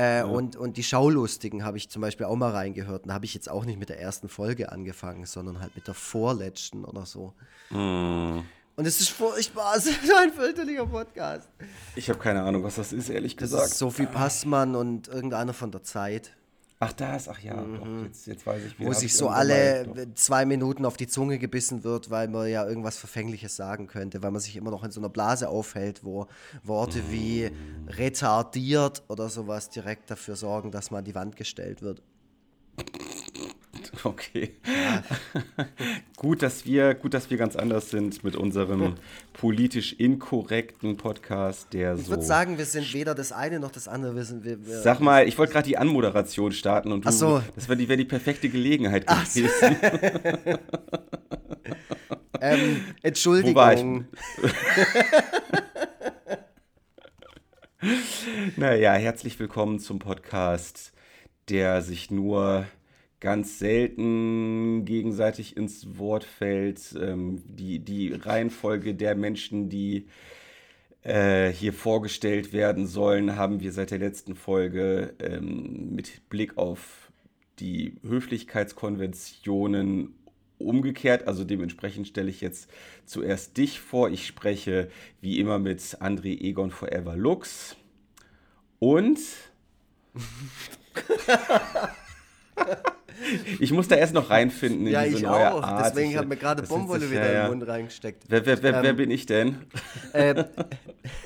Äh, ja. und, und die Schaulustigen habe ich zum Beispiel auch mal reingehört. Da habe ich jetzt auch nicht mit der ersten Folge angefangen, sondern halt mit der vorletzten oder so. Mm. Und es ist furchtbar, es ist ein fürchterlicher Podcast. Ich habe keine Ahnung, was das ist, ehrlich gesagt. Das ist Sophie Passmann und irgendeiner von der Zeit. Ach, das, ach ja, mhm. doch, jetzt, jetzt weiß ich wieder. Wo sich so alle zwei Minuten auf die Zunge gebissen wird, weil man ja irgendwas Verfängliches sagen könnte, weil man sich immer noch in so einer Blase aufhält, wo Worte mhm. wie retardiert oder sowas direkt dafür sorgen, dass man an die Wand gestellt wird. Okay. Ja. gut, dass wir, gut, dass wir ganz anders sind mit unserem politisch inkorrekten Podcast, der ich so. Ich würde sagen, wir sind weder das eine noch das andere. Wir sind, wir, wir Sag mal, ich wollte gerade die Anmoderation starten und du, Ach so. das wäre die, wär die perfekte Gelegenheit gewesen. So. ähm, Entschuldigung. Wo war ich? naja, herzlich willkommen zum Podcast, der sich nur ganz selten gegenseitig ins Wort fällt. Ähm, die, die Reihenfolge der Menschen, die äh, hier vorgestellt werden sollen, haben wir seit der letzten Folge ähm, mit Blick auf die Höflichkeitskonventionen umgekehrt. Also dementsprechend stelle ich jetzt zuerst dich vor. Ich spreche wie immer mit André Egon Forever Lux. Und ich muss da erst noch reinfinden in ja, diese neue auch. Art. Deswegen hat mir gerade Bombenwolle wieder ja, in den Mund reingesteckt. Wer, wer, wer, ähm, wer bin ich denn? Äh,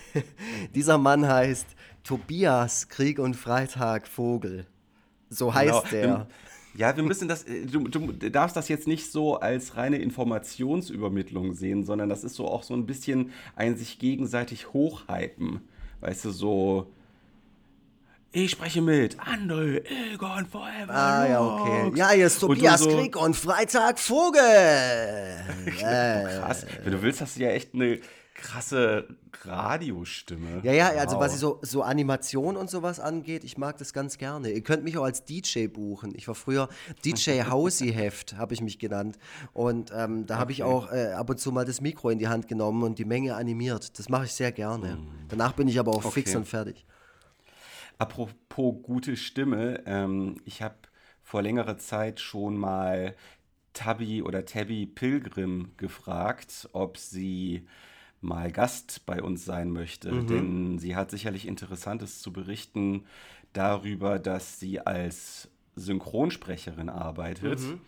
dieser Mann heißt Tobias Krieg und Freitag Vogel. So genau. heißt genau. der. Ja, wir müssen das, äh, du, du, darfst das jetzt nicht so als reine Informationsübermittlung sehen, sondern das ist so auch so ein bisschen ein sich gegenseitig hochhypen. Weißt du, so, ich spreche mit André Egon Forever. Ah, ja, okay. Ja, hier ist Tobias und so, Krieg und Freitag Vogel. Krass. Wenn du willst, hast du ja echt eine krasse Radiostimme. Ja, ja, also wow. was so, so Animation und sowas angeht, ich mag das ganz gerne. Ihr könnt mich auch als DJ buchen. Ich war früher DJ Housey Heft, habe ich mich genannt. Und ähm, da habe okay. ich auch äh, ab und zu mal das Mikro in die Hand genommen und die Menge animiert. Das mache ich sehr gerne. Mm. Danach bin ich aber auch okay. fix und fertig. Apropos gute Stimme, ähm, ich habe vor längerer Zeit schon mal Tabby oder Tabby Pilgrim gefragt, ob sie mal Gast bei uns sein möchte. Mhm. Denn sie hat sicherlich Interessantes zu berichten darüber, dass sie als Synchronsprecherin arbeitet. Mhm.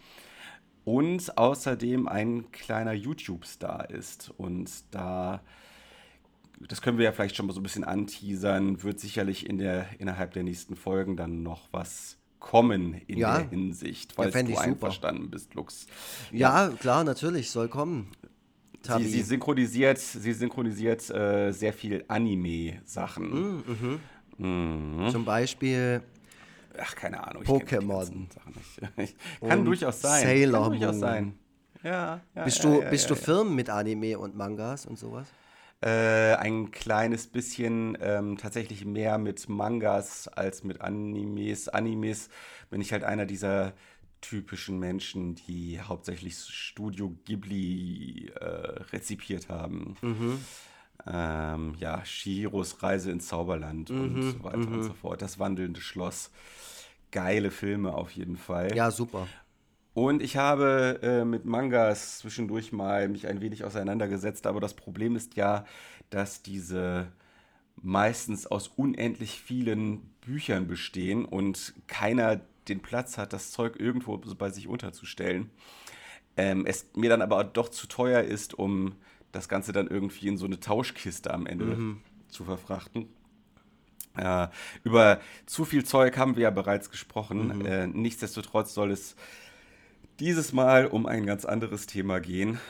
Und außerdem ein kleiner YouTube-Star ist. Und da das können wir ja vielleicht schon mal so ein bisschen anteasern, wird sicherlich in der, innerhalb der nächsten Folgen dann noch was kommen in ja. der Hinsicht, falls ja, du einverstanden bist, Lux. Ja, ja, klar, natürlich, soll kommen. Sie, sie, synchronisiert, sie synchronisiert äh, sehr viel Anime-Sachen. Mm, mhm. Mhm. Zum Beispiel Ach, keine Ahnung. Pokémon. kann durchaus sein. Sailor kann durchaus sein. Ja, ja, bist du, ja, bist du firm mit Anime und Mangas und sowas? Äh, ein kleines bisschen ähm, tatsächlich mehr mit Mangas als mit Animes. Animes bin ich halt einer dieser typischen Menschen, die hauptsächlich Studio Ghibli äh, rezipiert haben. Mhm. Ähm, ja, Shiros Reise ins Zauberland mhm, und so weiter mhm. und so fort. Das wandelnde Schloss. Geile Filme auf jeden Fall. Ja, super. Und ich habe äh, mit Mangas zwischendurch mal mich ein wenig auseinandergesetzt, aber das Problem ist ja, dass diese meistens aus unendlich vielen Büchern bestehen und keiner den Platz hat, das Zeug irgendwo bei sich unterzustellen. Ähm, es mir dann aber doch zu teuer ist, um das Ganze dann irgendwie in so eine Tauschkiste am Ende mhm. zu verfrachten. Äh, über zu viel Zeug haben wir ja bereits gesprochen. Mhm. Äh, nichtsdestotrotz soll es dieses Mal um ein ganz anderes Thema gehen.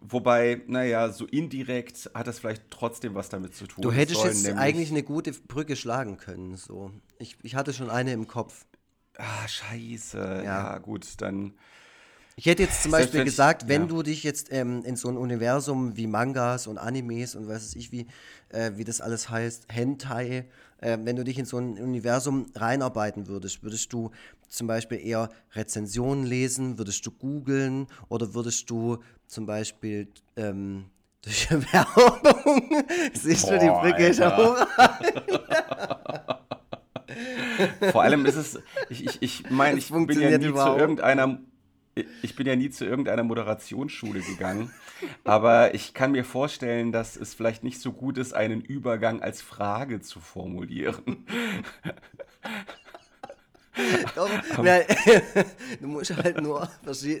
Wobei, naja, so indirekt hat das vielleicht trotzdem was damit zu tun. Du hättest jetzt eigentlich eine gute Brücke schlagen können. So. Ich, ich hatte schon eine im Kopf. Ah, scheiße. Ja, ja gut, dann. Ich hätte jetzt zum Beispiel gesagt, wenn ja. du dich jetzt ähm, in so ein Universum wie Mangas und Animes und weiß ich wie, äh, wie das alles heißt, Hentai, äh, wenn du dich in so ein Universum reinarbeiten würdest, würdest du zum Beispiel eher Rezensionen lesen? Würdest du googeln oder würdest du zum Beispiel ähm, durch Werbung siehst du die Brücke schon Vor allem ist es, ich, ich, ich meine, ich bin ja nie überhaupt. zu irgendeiner ich bin ja nie zu irgendeiner Moderationsschule gegangen, aber ich kann mir vorstellen, dass es vielleicht nicht so gut ist, einen Übergang als Frage zu formulieren. Doch, na, du musst halt nur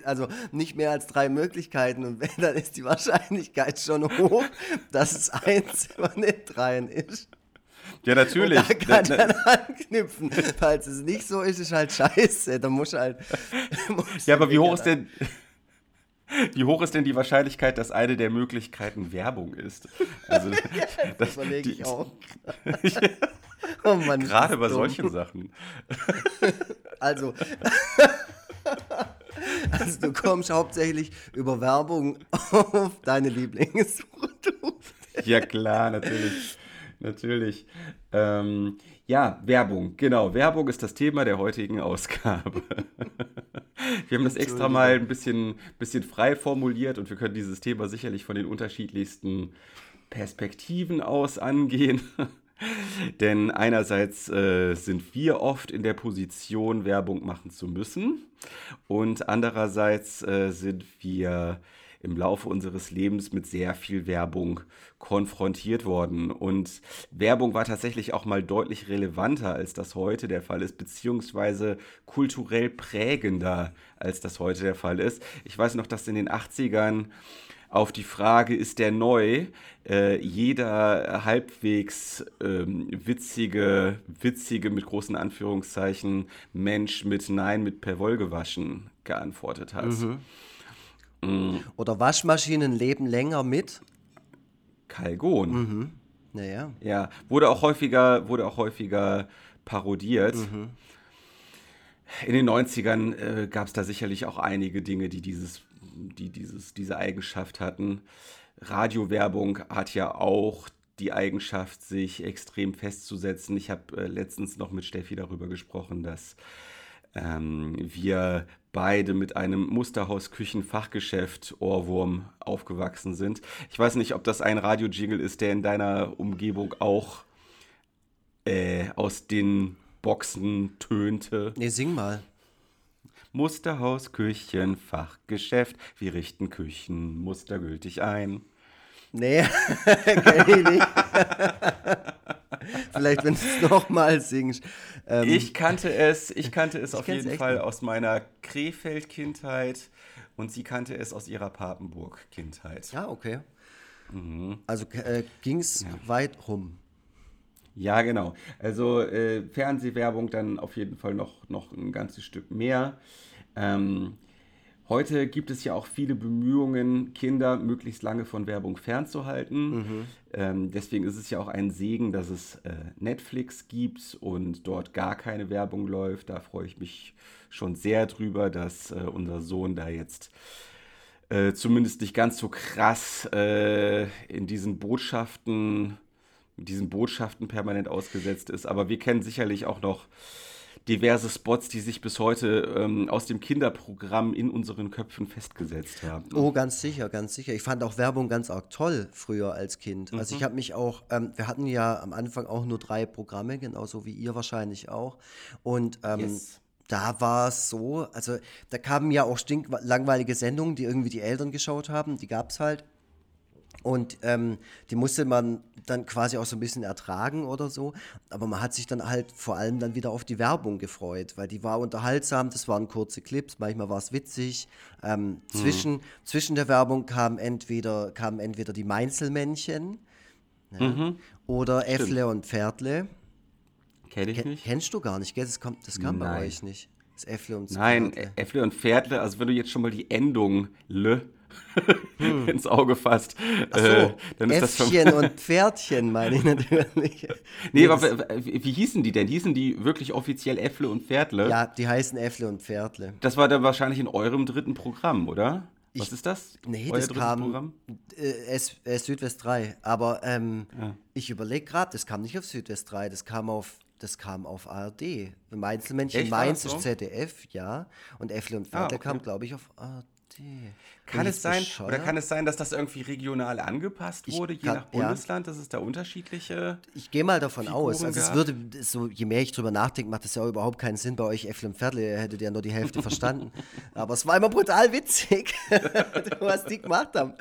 also nicht mehr als drei Möglichkeiten und wenn, dann ist die Wahrscheinlichkeit schon hoch, dass es eins von den dreien ist. Ja, natürlich. Und da kann na, dann anknüpfen. Falls es nicht so ist, ist halt scheiße. Da muss halt. Muss ja, aber wie hoch ist denn. Wie hoch ist denn die Wahrscheinlichkeit, dass eine der Möglichkeiten Werbung ist? Also, das, das überlege ich auch. oh Mann, Gerade bei dumm. solchen Sachen. Also, also, du kommst hauptsächlich über Werbung auf deine Lieblingsprodukte. Ja, klar, natürlich. Natürlich. Ähm, ja, Werbung, genau. Werbung ist das Thema der heutigen Ausgabe. wir haben das extra mal ein bisschen, bisschen frei formuliert und wir können dieses Thema sicherlich von den unterschiedlichsten Perspektiven aus angehen. Denn einerseits äh, sind wir oft in der Position, Werbung machen zu müssen. Und andererseits äh, sind wir im Laufe unseres Lebens mit sehr viel Werbung konfrontiert worden. Und Werbung war tatsächlich auch mal deutlich relevanter, als das heute der Fall ist, beziehungsweise kulturell prägender, als das heute der Fall ist. Ich weiß noch, dass in den 80ern auf die Frage, ist der neu, äh, jeder halbwegs ähm, witzige, witzige mit großen Anführungszeichen Mensch mit Nein mit per Woll gewaschen geantwortet hat. Mhm. Mhm. Oder Waschmaschinen leben länger mit Kalgon. Mhm. Naja. Ja, wurde auch häufiger, wurde auch häufiger parodiert. Mhm. In den 90ern äh, gab es da sicherlich auch einige Dinge, die, dieses, die dieses, diese Eigenschaft hatten. Radiowerbung hat ja auch die Eigenschaft, sich extrem festzusetzen. Ich habe äh, letztens noch mit Steffi darüber gesprochen, dass ähm, wir beide mit einem Musterhaus-Küchen-Fachgeschäft Ohrwurm aufgewachsen sind. Ich weiß nicht, ob das ein Radio-Jingle ist, der in deiner Umgebung auch äh, aus den Boxen tönte. Nee, sing mal. Musterhaus, Küchen, Fachgeschäft. Wir richten Küchen mustergültig ein. Nee, kenn ich nicht. Vielleicht, wenn du es nochmal singst. Ähm, ich kannte es, ich kannte es ich auf jeden Fall nicht. aus meiner Krefeld-Kindheit und sie kannte es aus ihrer Papenburg-Kindheit. Ja, okay. Mhm. Also äh, ging es ja. weit rum. Ja, genau. Also äh, Fernsehwerbung dann auf jeden Fall noch, noch ein ganzes Stück mehr. Ähm, Heute gibt es ja auch viele Bemühungen, Kinder möglichst lange von Werbung fernzuhalten. Mhm. Ähm, deswegen ist es ja auch ein Segen, dass es äh, Netflix gibt und dort gar keine Werbung läuft. Da freue ich mich schon sehr drüber, dass äh, unser Sohn da jetzt äh, zumindest nicht ganz so krass äh, in diesen Botschaften, diesen Botschaften permanent ausgesetzt ist. Aber wir kennen sicherlich auch noch diverse Spots, die sich bis heute ähm, aus dem Kinderprogramm in unseren Köpfen festgesetzt haben. Oh, ganz sicher, ganz sicher. Ich fand auch Werbung ganz arg toll früher als Kind. Mhm. Also ich habe mich auch, ähm, wir hatten ja am Anfang auch nur drei Programme, genauso wie ihr wahrscheinlich auch. Und ähm, yes da war es so, also da kamen ja auch stinklangweilige Sendungen, die irgendwie die Eltern geschaut haben, die gab es halt. Und ähm, die musste man dann quasi auch so ein bisschen ertragen oder so. Aber man hat sich dann halt vor allem dann wieder auf die Werbung gefreut, weil die war unterhaltsam, das waren kurze Clips, manchmal war es witzig. Ähm, mhm. zwischen, zwischen der Werbung kamen entweder, kamen entweder die Meinzelmännchen ja, mhm. oder Stimmt. Äffle und Pferdle. Kenn ich nicht. Kennst du gar nicht, gell? Das, kommt, das kam Nein. bei euch nicht. Das Äffle und Nein, Äffle und Pferdle, also wenn du jetzt schon mal die Endung le hm. ins Auge fasst. Ach so, äh, dann ist Äffchen das und Pferdchen meine ich natürlich. nee, aber wie hießen die denn? Hießen die wirklich offiziell Äffle und Pferdle? Ja, die heißen Äffle und Pferdle. Das war dann wahrscheinlich in eurem dritten Programm, oder? Was ich, ist das? Nee, Euer das kam Programm? Äh, äh, Südwest 3. Aber ähm, ja. ich überlege gerade, das kam nicht auf Südwest 3, das kam auf das kam auf ARD. Einzelmännchen Mainz ist ZDF, ja. Und Äffle und Pferdle ah, okay. kam, glaube ich, auf ARD. Kann es sein, bescheuert? oder kann es sein, dass das irgendwie regional angepasst wurde, ich je kann, nach Bundesland, ja. dass es da unterschiedliche. Ich gehe mal davon Figuren aus. Also gab? es würde, so, je mehr ich drüber nachdenke, macht das ja auch überhaupt keinen Sinn bei euch, und Pferdle, ihr hättet ja nur die Hälfte verstanden. Aber es war immer brutal witzig, was die gemacht haben.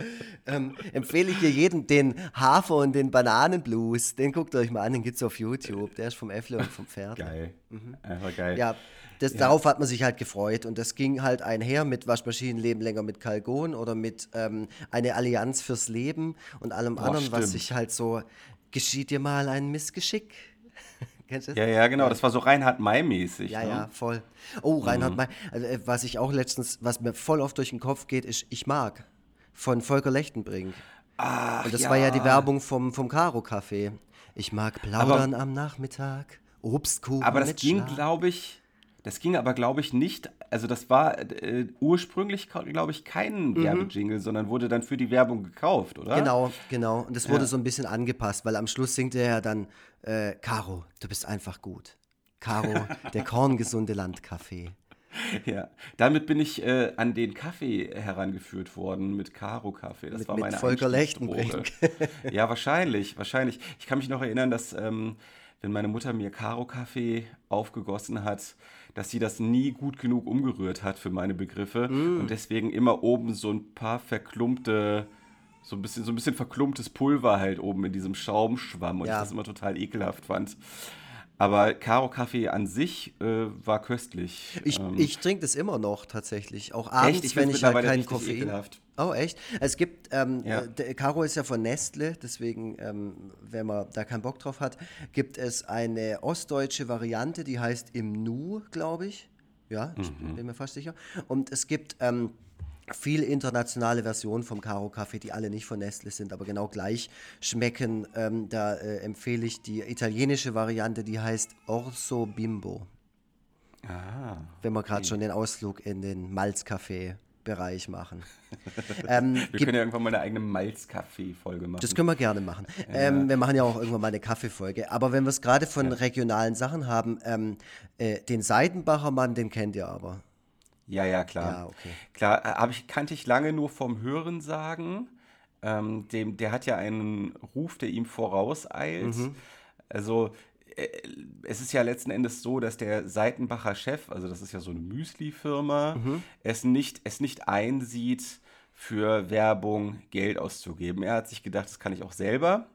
Ähm, empfehle ich dir jeden den Hafer und den Bananenblues. Den guckt euch mal an, den gibt es auf YouTube. Der ist vom Äffle und vom Pferd. Geil. Mhm. Einfach geil. Ja, das, ja. Darauf hat man sich halt gefreut und das ging halt einher mit Waschmaschinen leben länger mit Kalgon oder mit ähm, eine Allianz fürs Leben und allem Boah, anderen, stimmt. was sich halt so geschieht dir mal ein Missgeschick. Kennst du das? Ja, ja, genau. Das war so Reinhard May-mäßig. Ja, ne? ja, voll. Oh, Reinhard mhm. May. Also, äh, was ich auch letztens, was mir voll oft durch den Kopf geht, ist Ich mag von Volker Lechtenbrink. Ach, und das ja. war ja die Werbung vom, vom Caro Café. Ich mag plaudern aber, am Nachmittag, Obstkuchen. Aber das ging, glaube ich, das ging aber, glaube ich, nicht. Also, das war äh, ursprünglich, glaube ich, kein mhm. Werbejingle, sondern wurde dann für die Werbung gekauft, oder? Genau, genau. Und das wurde ja. so ein bisschen angepasst, weil am Schluss singt er ja dann: äh, Caro, du bist einfach gut. Caro, der korngesunde Landkaffee. Ja, damit bin ich äh, an den Kaffee herangeführt worden mit Caro Kaffee. Das mit, war meine mit Volker Lechtenbrink. ja, wahrscheinlich, wahrscheinlich. Ich kann mich noch erinnern, dass ähm, wenn meine Mutter mir Caro Kaffee aufgegossen hat, dass sie das nie gut genug umgerührt hat für meine Begriffe mm. und deswegen immer oben so ein paar verklumpte, so ein bisschen, so ein bisschen verklumptes Pulver halt oben in diesem Schaumschwamm und ja. ich das immer total ekelhaft fand. Aber Karo-Kaffee an sich äh, war köstlich. Ich, ähm, ich trinke das immer noch tatsächlich. Auch abends, echt? wenn ich halt keinen Koffein. Ekelhaft. Oh, echt? Es gibt, ähm, ja. äh, Caro ist ja von Nestle, deswegen, ähm, wenn man da keinen Bock drauf hat, gibt es eine ostdeutsche Variante, die heißt Im Nu, glaube ich. Ja, mhm. bin mir fast sicher. Und es gibt ähm, viel internationale Versionen vom Caro Kaffee, die alle nicht von Nestle sind, aber genau gleich schmecken. Ähm, da äh, empfehle ich die italienische Variante, die heißt Orso Bimbo. Ah, Wenn wir gerade okay. schon den Ausflug in den Malzkaffee Bereich machen. ähm, wir können ja irgendwann mal eine eigene Malzkaffee-Folge machen. Das können wir gerne machen. Ja. Ähm, wir machen ja auch irgendwann mal eine Kaffeefolge. Aber wenn wir es gerade von ja. regionalen Sachen haben, ähm, äh, den Seidenbacher Mann, den kennt ihr aber. Ja, ja, klar. Ja, okay. Klar, äh, ich, kannte ich lange nur vom Hören sagen. Ähm, dem, der hat ja einen Ruf, der ihm vorauseilt. Mhm. Also es ist ja letzten Endes so, dass der Seitenbacher Chef, also das ist ja so eine Müsli-Firma, mhm. es, nicht, es nicht einsieht, für Werbung Geld auszugeben. Er hat sich gedacht, das kann ich auch selber.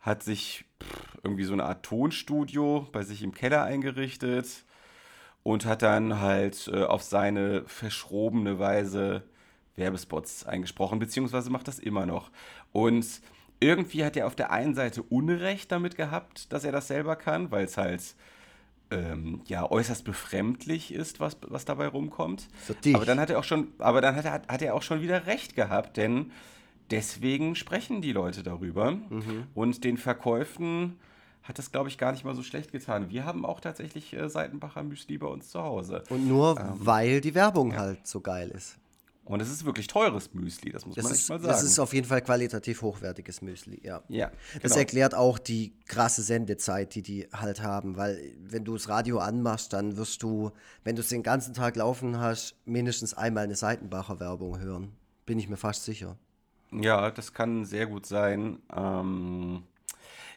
Hat sich irgendwie so eine Art Tonstudio bei sich im Keller eingerichtet und hat dann halt äh, auf seine verschrobene Weise Werbespots eingesprochen, beziehungsweise macht das immer noch. Und irgendwie hat er auf der einen Seite Unrecht damit gehabt, dass er das selber kann, weil es halt ähm, ja äußerst befremdlich ist, was, was dabei rumkommt. Aber dann hat er auch schon, aber dann hat er, hat er auch schon wieder Recht gehabt, denn deswegen sprechen die Leute darüber mhm. und den Verkäufen hat das, glaube ich, gar nicht mal so schlecht getan. Wir haben auch tatsächlich äh, Seitenbacher Müsli bei uns zu Hause. Und nur ähm, weil die Werbung ja. halt so geil ist. Und es ist wirklich teures Müsli, das muss das man ist, mal sagen. Das ist auf jeden Fall qualitativ hochwertiges Müsli, ja. Ja. Das genau. erklärt auch die krasse Sendezeit, die die halt haben, weil wenn du das Radio anmachst, dann wirst du, wenn du es den ganzen Tag laufen hast, mindestens einmal eine Seitenbacher Werbung hören. Bin ich mir fast sicher. Ja, das kann sehr gut sein. Ähm,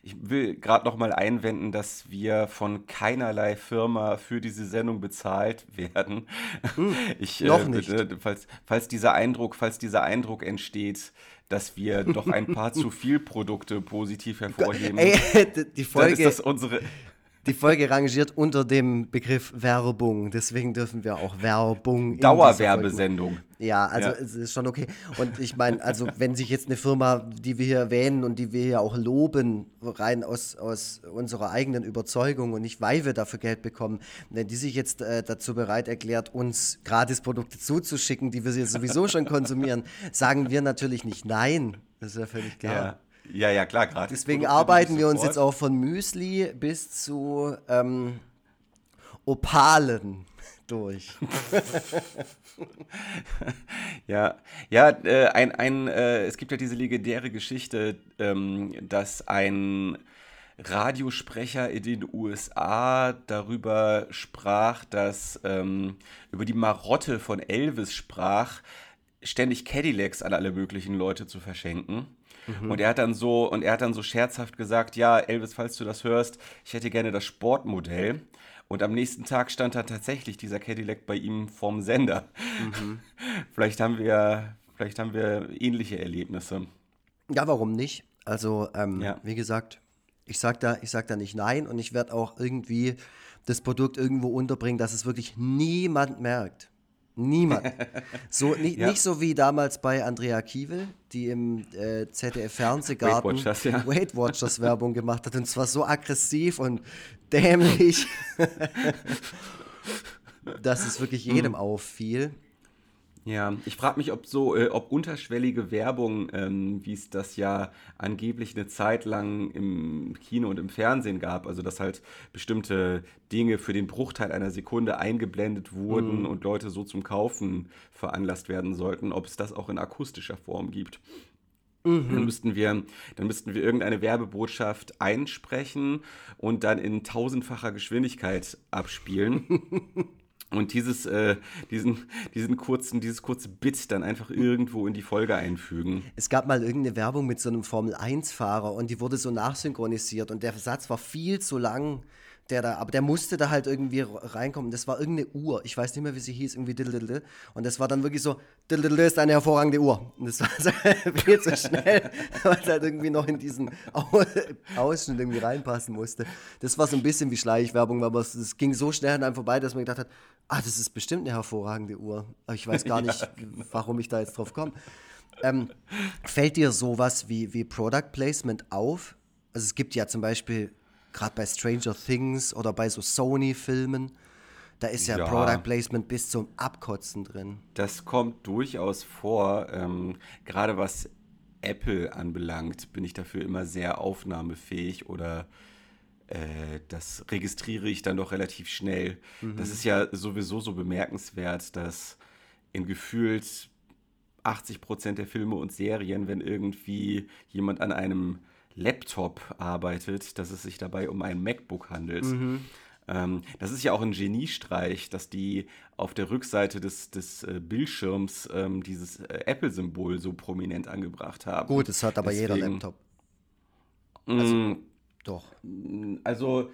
ich will gerade noch mal einwenden, dass wir von keinerlei Firma für diese Sendung bezahlt werden. Hm, ich, noch äh, nicht. falls, falls, dieser Eindruck, falls dieser Eindruck entsteht, dass wir doch ein paar zu viel Produkte positiv hervorheben. Ey, die Folge, dann ist das unsere, die Folge rangiert unter dem Begriff Werbung. Deswegen dürfen wir auch Werbung. Dauerwerbesendung. Ja, also ja. es ist schon okay. Und ich meine, also wenn sich jetzt eine Firma, die wir hier erwähnen und die wir hier auch loben, rein aus, aus unserer eigenen Überzeugung und nicht, weil wir dafür Geld bekommen, wenn die sich jetzt äh, dazu bereit erklärt, uns Gratisprodukte zuzuschicken, die wir sowieso schon konsumieren, sagen wir natürlich nicht nein. Das ist ja völlig klar. Ja. Ja, ja, klar, gerade. Deswegen arbeiten wir uns jetzt auch von Müsli bis zu ähm, Opalen durch. ja, ja, äh, ein, ein, äh, es gibt ja diese legendäre Geschichte, ähm, dass ein Radiosprecher in den USA darüber sprach, dass ähm, über die Marotte von Elvis sprach, ständig Cadillacs an alle möglichen Leute zu verschenken. Mhm. Und er hat dann so, und er hat dann so scherzhaft gesagt, ja, Elvis, falls du das hörst, ich hätte gerne das Sportmodell. Und am nächsten Tag stand dann tatsächlich dieser Cadillac bei ihm vorm Sender. Mhm. vielleicht haben wir, vielleicht haben wir ähnliche Erlebnisse. Ja, warum nicht? Also, ähm, ja. wie gesagt, ich sag da, ich sag da nicht nein und ich werde auch irgendwie das Produkt irgendwo unterbringen, dass es wirklich niemand merkt. Niemand. So, nicht, ja. nicht so wie damals bei Andrea Kiewel, die im äh, ZDF-Fernsehgarten Weight Watchers, ja. Weight Watchers Werbung gemacht hat. Und zwar so aggressiv und dämlich, dass es wirklich jedem mhm. auffiel. Ja, ich frage mich, ob so, äh, ob unterschwellige Werbung, ähm, wie es das ja angeblich eine Zeit lang im Kino und im Fernsehen gab, also dass halt bestimmte Dinge für den Bruchteil einer Sekunde eingeblendet wurden mhm. und Leute so zum Kaufen veranlasst werden sollten, ob es das auch in akustischer Form gibt. Mhm. Dann, müssten wir, dann müssten wir irgendeine Werbebotschaft einsprechen und dann in tausendfacher Geschwindigkeit abspielen. und dieses, äh, diesen, diesen kurzen, dieses kurze Bit dann einfach irgendwo in die Folge einfügen. Es gab mal irgendeine Werbung mit so einem Formel-1-Fahrer und die wurde so nachsynchronisiert und der Satz war viel zu lang der da, aber der musste da halt irgendwie reinkommen. Das war irgendeine Uhr. Ich weiß nicht mehr, wie sie hieß, irgendwie diddle Und das war dann wirklich so, diddle ist eine hervorragende Uhr. Und das war so viel zu schnell, weil es halt irgendwie noch in diesen Ausschnitt irgendwie reinpassen musste. Das war so ein bisschen wie Schleichwerbung, aber es, es ging so schnell an einem vorbei, dass man gedacht hat, ah, das ist bestimmt eine hervorragende Uhr. Aber ich weiß gar nicht, ja. warum ich da jetzt drauf komme. Ähm, fällt dir sowas wie, wie Product Placement auf? Also es gibt ja zum Beispiel gerade bei Stranger Things oder bei so Sony-Filmen, da ist ja, ja, Product Placement bis zum Abkotzen drin. Das kommt durchaus vor. Ähm, gerade was Apple anbelangt, bin ich dafür immer sehr aufnahmefähig oder äh, das registriere ich dann doch relativ schnell. Mhm. Das ist ja sowieso so bemerkenswert, dass in gefühlt 80 Prozent der Filme und Serien, wenn irgendwie jemand an einem Laptop arbeitet, dass es sich dabei um ein MacBook handelt. Mhm. Ähm, das ist ja auch ein Geniestreich, dass die auf der Rückseite des, des äh, Bildschirms ähm, dieses äh, Apple-Symbol so prominent angebracht haben. Gut, das hat aber Deswegen, jeder Laptop. Also, mm, doch. Also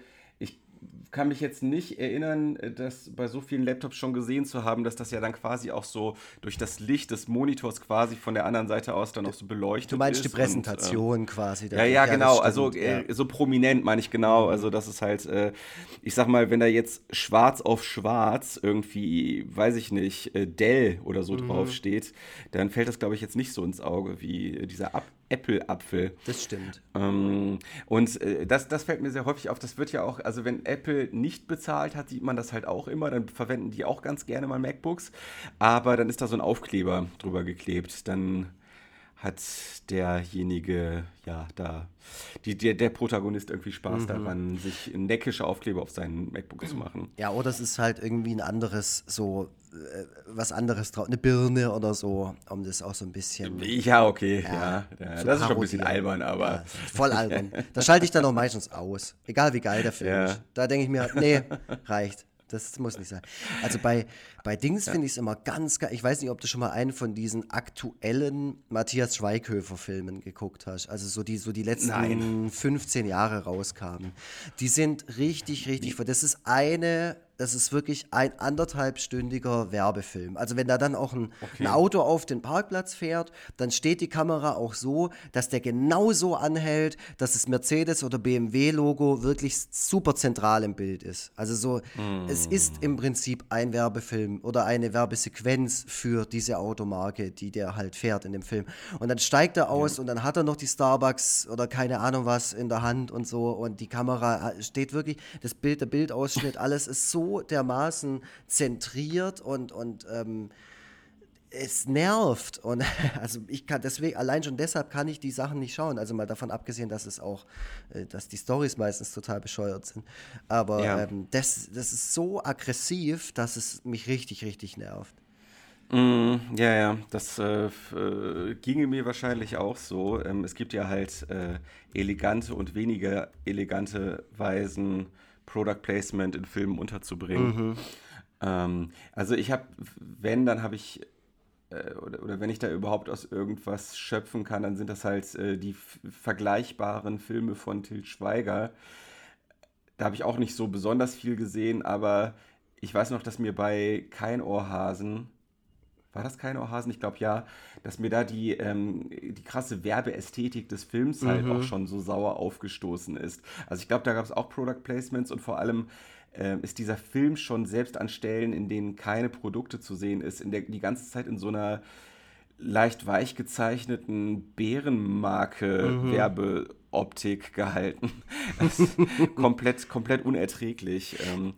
kann mich jetzt nicht erinnern, äh, das bei so vielen Laptops schon gesehen zu haben, dass das ja dann quasi auch so durch das Licht des Monitors quasi von der anderen Seite aus dann auch so beleuchtet ist. Du meinst die Präsentation und, äh, quasi. Ja, ja, genau. Also äh, so prominent meine ich genau. Mhm. Also das ist halt, äh, ich sag mal, wenn da jetzt schwarz auf schwarz irgendwie, weiß ich nicht, äh, Dell oder so mhm. draufsteht, dann fällt das, glaube ich, jetzt nicht so ins Auge wie dieser Ab Apple-Apfel. Das stimmt. Ähm, und äh, das, das fällt mir sehr häufig auf. Das wird ja auch, also wenn Apple nicht bezahlt hat, sieht man das halt auch immer. Dann verwenden die auch ganz gerne mal MacBooks. Aber dann ist da so ein Aufkleber drüber geklebt. Dann hat derjenige, ja, da, die, der, der Protagonist irgendwie Spaß mhm. daran, sich neckische Aufkleber auf seinen MacBook zu machen. Ja, oder es ist halt irgendwie ein anderes, so, äh, was anderes drauf, eine Birne oder so, um das auch so ein bisschen. Ja, okay, ja. ja, so das ist schon ein bisschen albern, aber. Ja, voll albern. Da schalte ich dann auch meistens aus. Egal wie geil der Film ja. ist. Da denke ich mir, nee, reicht. Das muss nicht sein. Also bei, bei Dings ja. finde ich es immer ganz geil. Ich weiß nicht, ob du schon mal einen von diesen aktuellen Matthias Schweighöfer-Filmen geguckt hast. Also so die, so die letzten Nein. 15 Jahre rauskamen. Die sind richtig, richtig. Das ist eine das ist wirklich ein anderthalbstündiger Werbefilm. Also wenn da dann auch ein, okay. ein, Auto auf den Parkplatz fährt, dann steht die Kamera auch so, dass der genauso anhält, dass das Mercedes- oder BMW-Logo wirklich super zentral im Bild ist. Also so, mm. es ist im Prinzip ein Werbefilm oder eine Werbesequenz für diese Automarke, die der halt fährt in dem Film. Und dann steigt er aus ja. und dann hat er noch die Starbucks oder keine Ahnung was in der Hand und so und die Kamera steht wirklich, das Bild, der Bildausschnitt, alles ist so dermaßen zentriert und, und ähm, es nervt. Und also ich kann deswegen, allein schon deshalb kann ich die Sachen nicht schauen. Also mal davon abgesehen, dass es auch, äh, dass die Stories meistens total bescheuert sind. Aber ja. ähm, das, das ist so aggressiv, dass es mich richtig, richtig nervt. Mm, ja, ja, das äh, äh, ginge mir wahrscheinlich auch so. Ähm, es gibt ja halt äh, elegante und weniger elegante Weisen, Product Placement in Filmen unterzubringen. Mhm. Ähm, also ich habe, wenn, dann habe ich äh, oder, oder wenn ich da überhaupt aus irgendwas schöpfen kann, dann sind das halt äh, die vergleichbaren Filme von Til Schweiger. Da habe ich auch nicht so besonders viel gesehen, aber ich weiß noch, dass mir bei Kein Ohrhasen, war das Kein Ohrhasen? Ich glaube ja, dass mir da die, ähm, die krasse Werbeästhetik des Films halt mhm. auch schon so sauer aufgestoßen ist. Also ich glaube, da gab es auch Product Placements und vor allem äh, ist dieser Film schon selbst an Stellen, in denen keine Produkte zu sehen ist, in der, die ganze Zeit in so einer leicht weich gezeichneten Bärenmarke-Werbeoptik mhm. gehalten. komplett, komplett unerträglich. Ähm,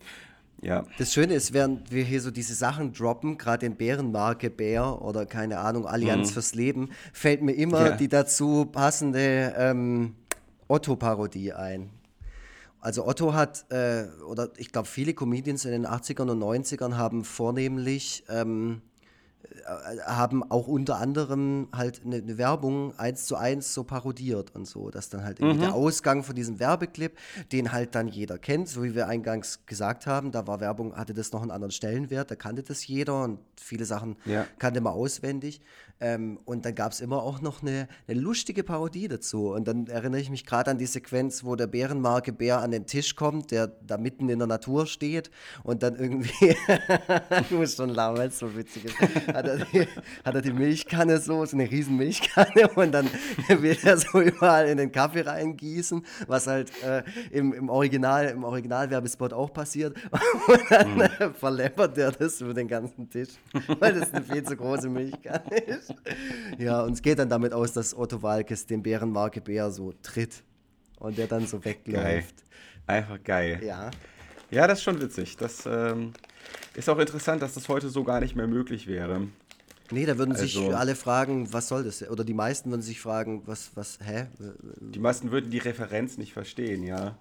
ja. Das Schöne ist, während wir hier so diese Sachen droppen, gerade in Bärenmarke Bär oder keine Ahnung, Allianz mhm. fürs Leben, fällt mir immer ja. die dazu passende ähm, Otto-Parodie ein. Also Otto hat, äh, oder ich glaube viele Comedians in den 80ern und 90ern haben vornehmlich ähm, äh, haben auch unter anderem halt eine, eine, Werbung eins zu eins so parodiert und so, dass dann halt irgendwie mhm. der Ausgang von diesem Werbeclip, den halt dann jeder kennt, so wie wir eingangs gesagt haben, da war Werbung, hatte das noch einen anderen Stellenwert, da kannte das jeder und viele Sachen ja. kannte man auswendig. Ähm, und dann gab es immer auch noch eine, eine, lustige Parodie dazu. Und dann erinnere ich mich gerade an die Sequenz, wo der Bärenmarke Bär an den Tisch kommt, der da mitten in der Natur steht und dann irgendwie, du musst schon lachen, weil es so witzig ist, hat er, die, hat er die Milchkanne so, so eine riesen Milchkanne und dann will er so überall in den Kaffee reingießen, was halt äh, im, im Original, im Originalwerbespot auch passiert. Und dann mhm. äh, verläppert er das über den ganzen Tisch, weil das eine viel zu große Milchkanne ist. Ja, und es geht dann damit aus, dass Otto Walkes den Bärenmarke Bär so tritt und der dann so wegläuft. Geil. Einfach geil. Ja. Ja, das ist schon witzig. Das ähm, ist auch interessant, dass das heute so gar nicht mehr möglich wäre. Nee, da würden also, sich alle fragen, was soll das? Oder die meisten würden sich fragen, was, was, hä? Die meisten würden die Referenz nicht verstehen, ja.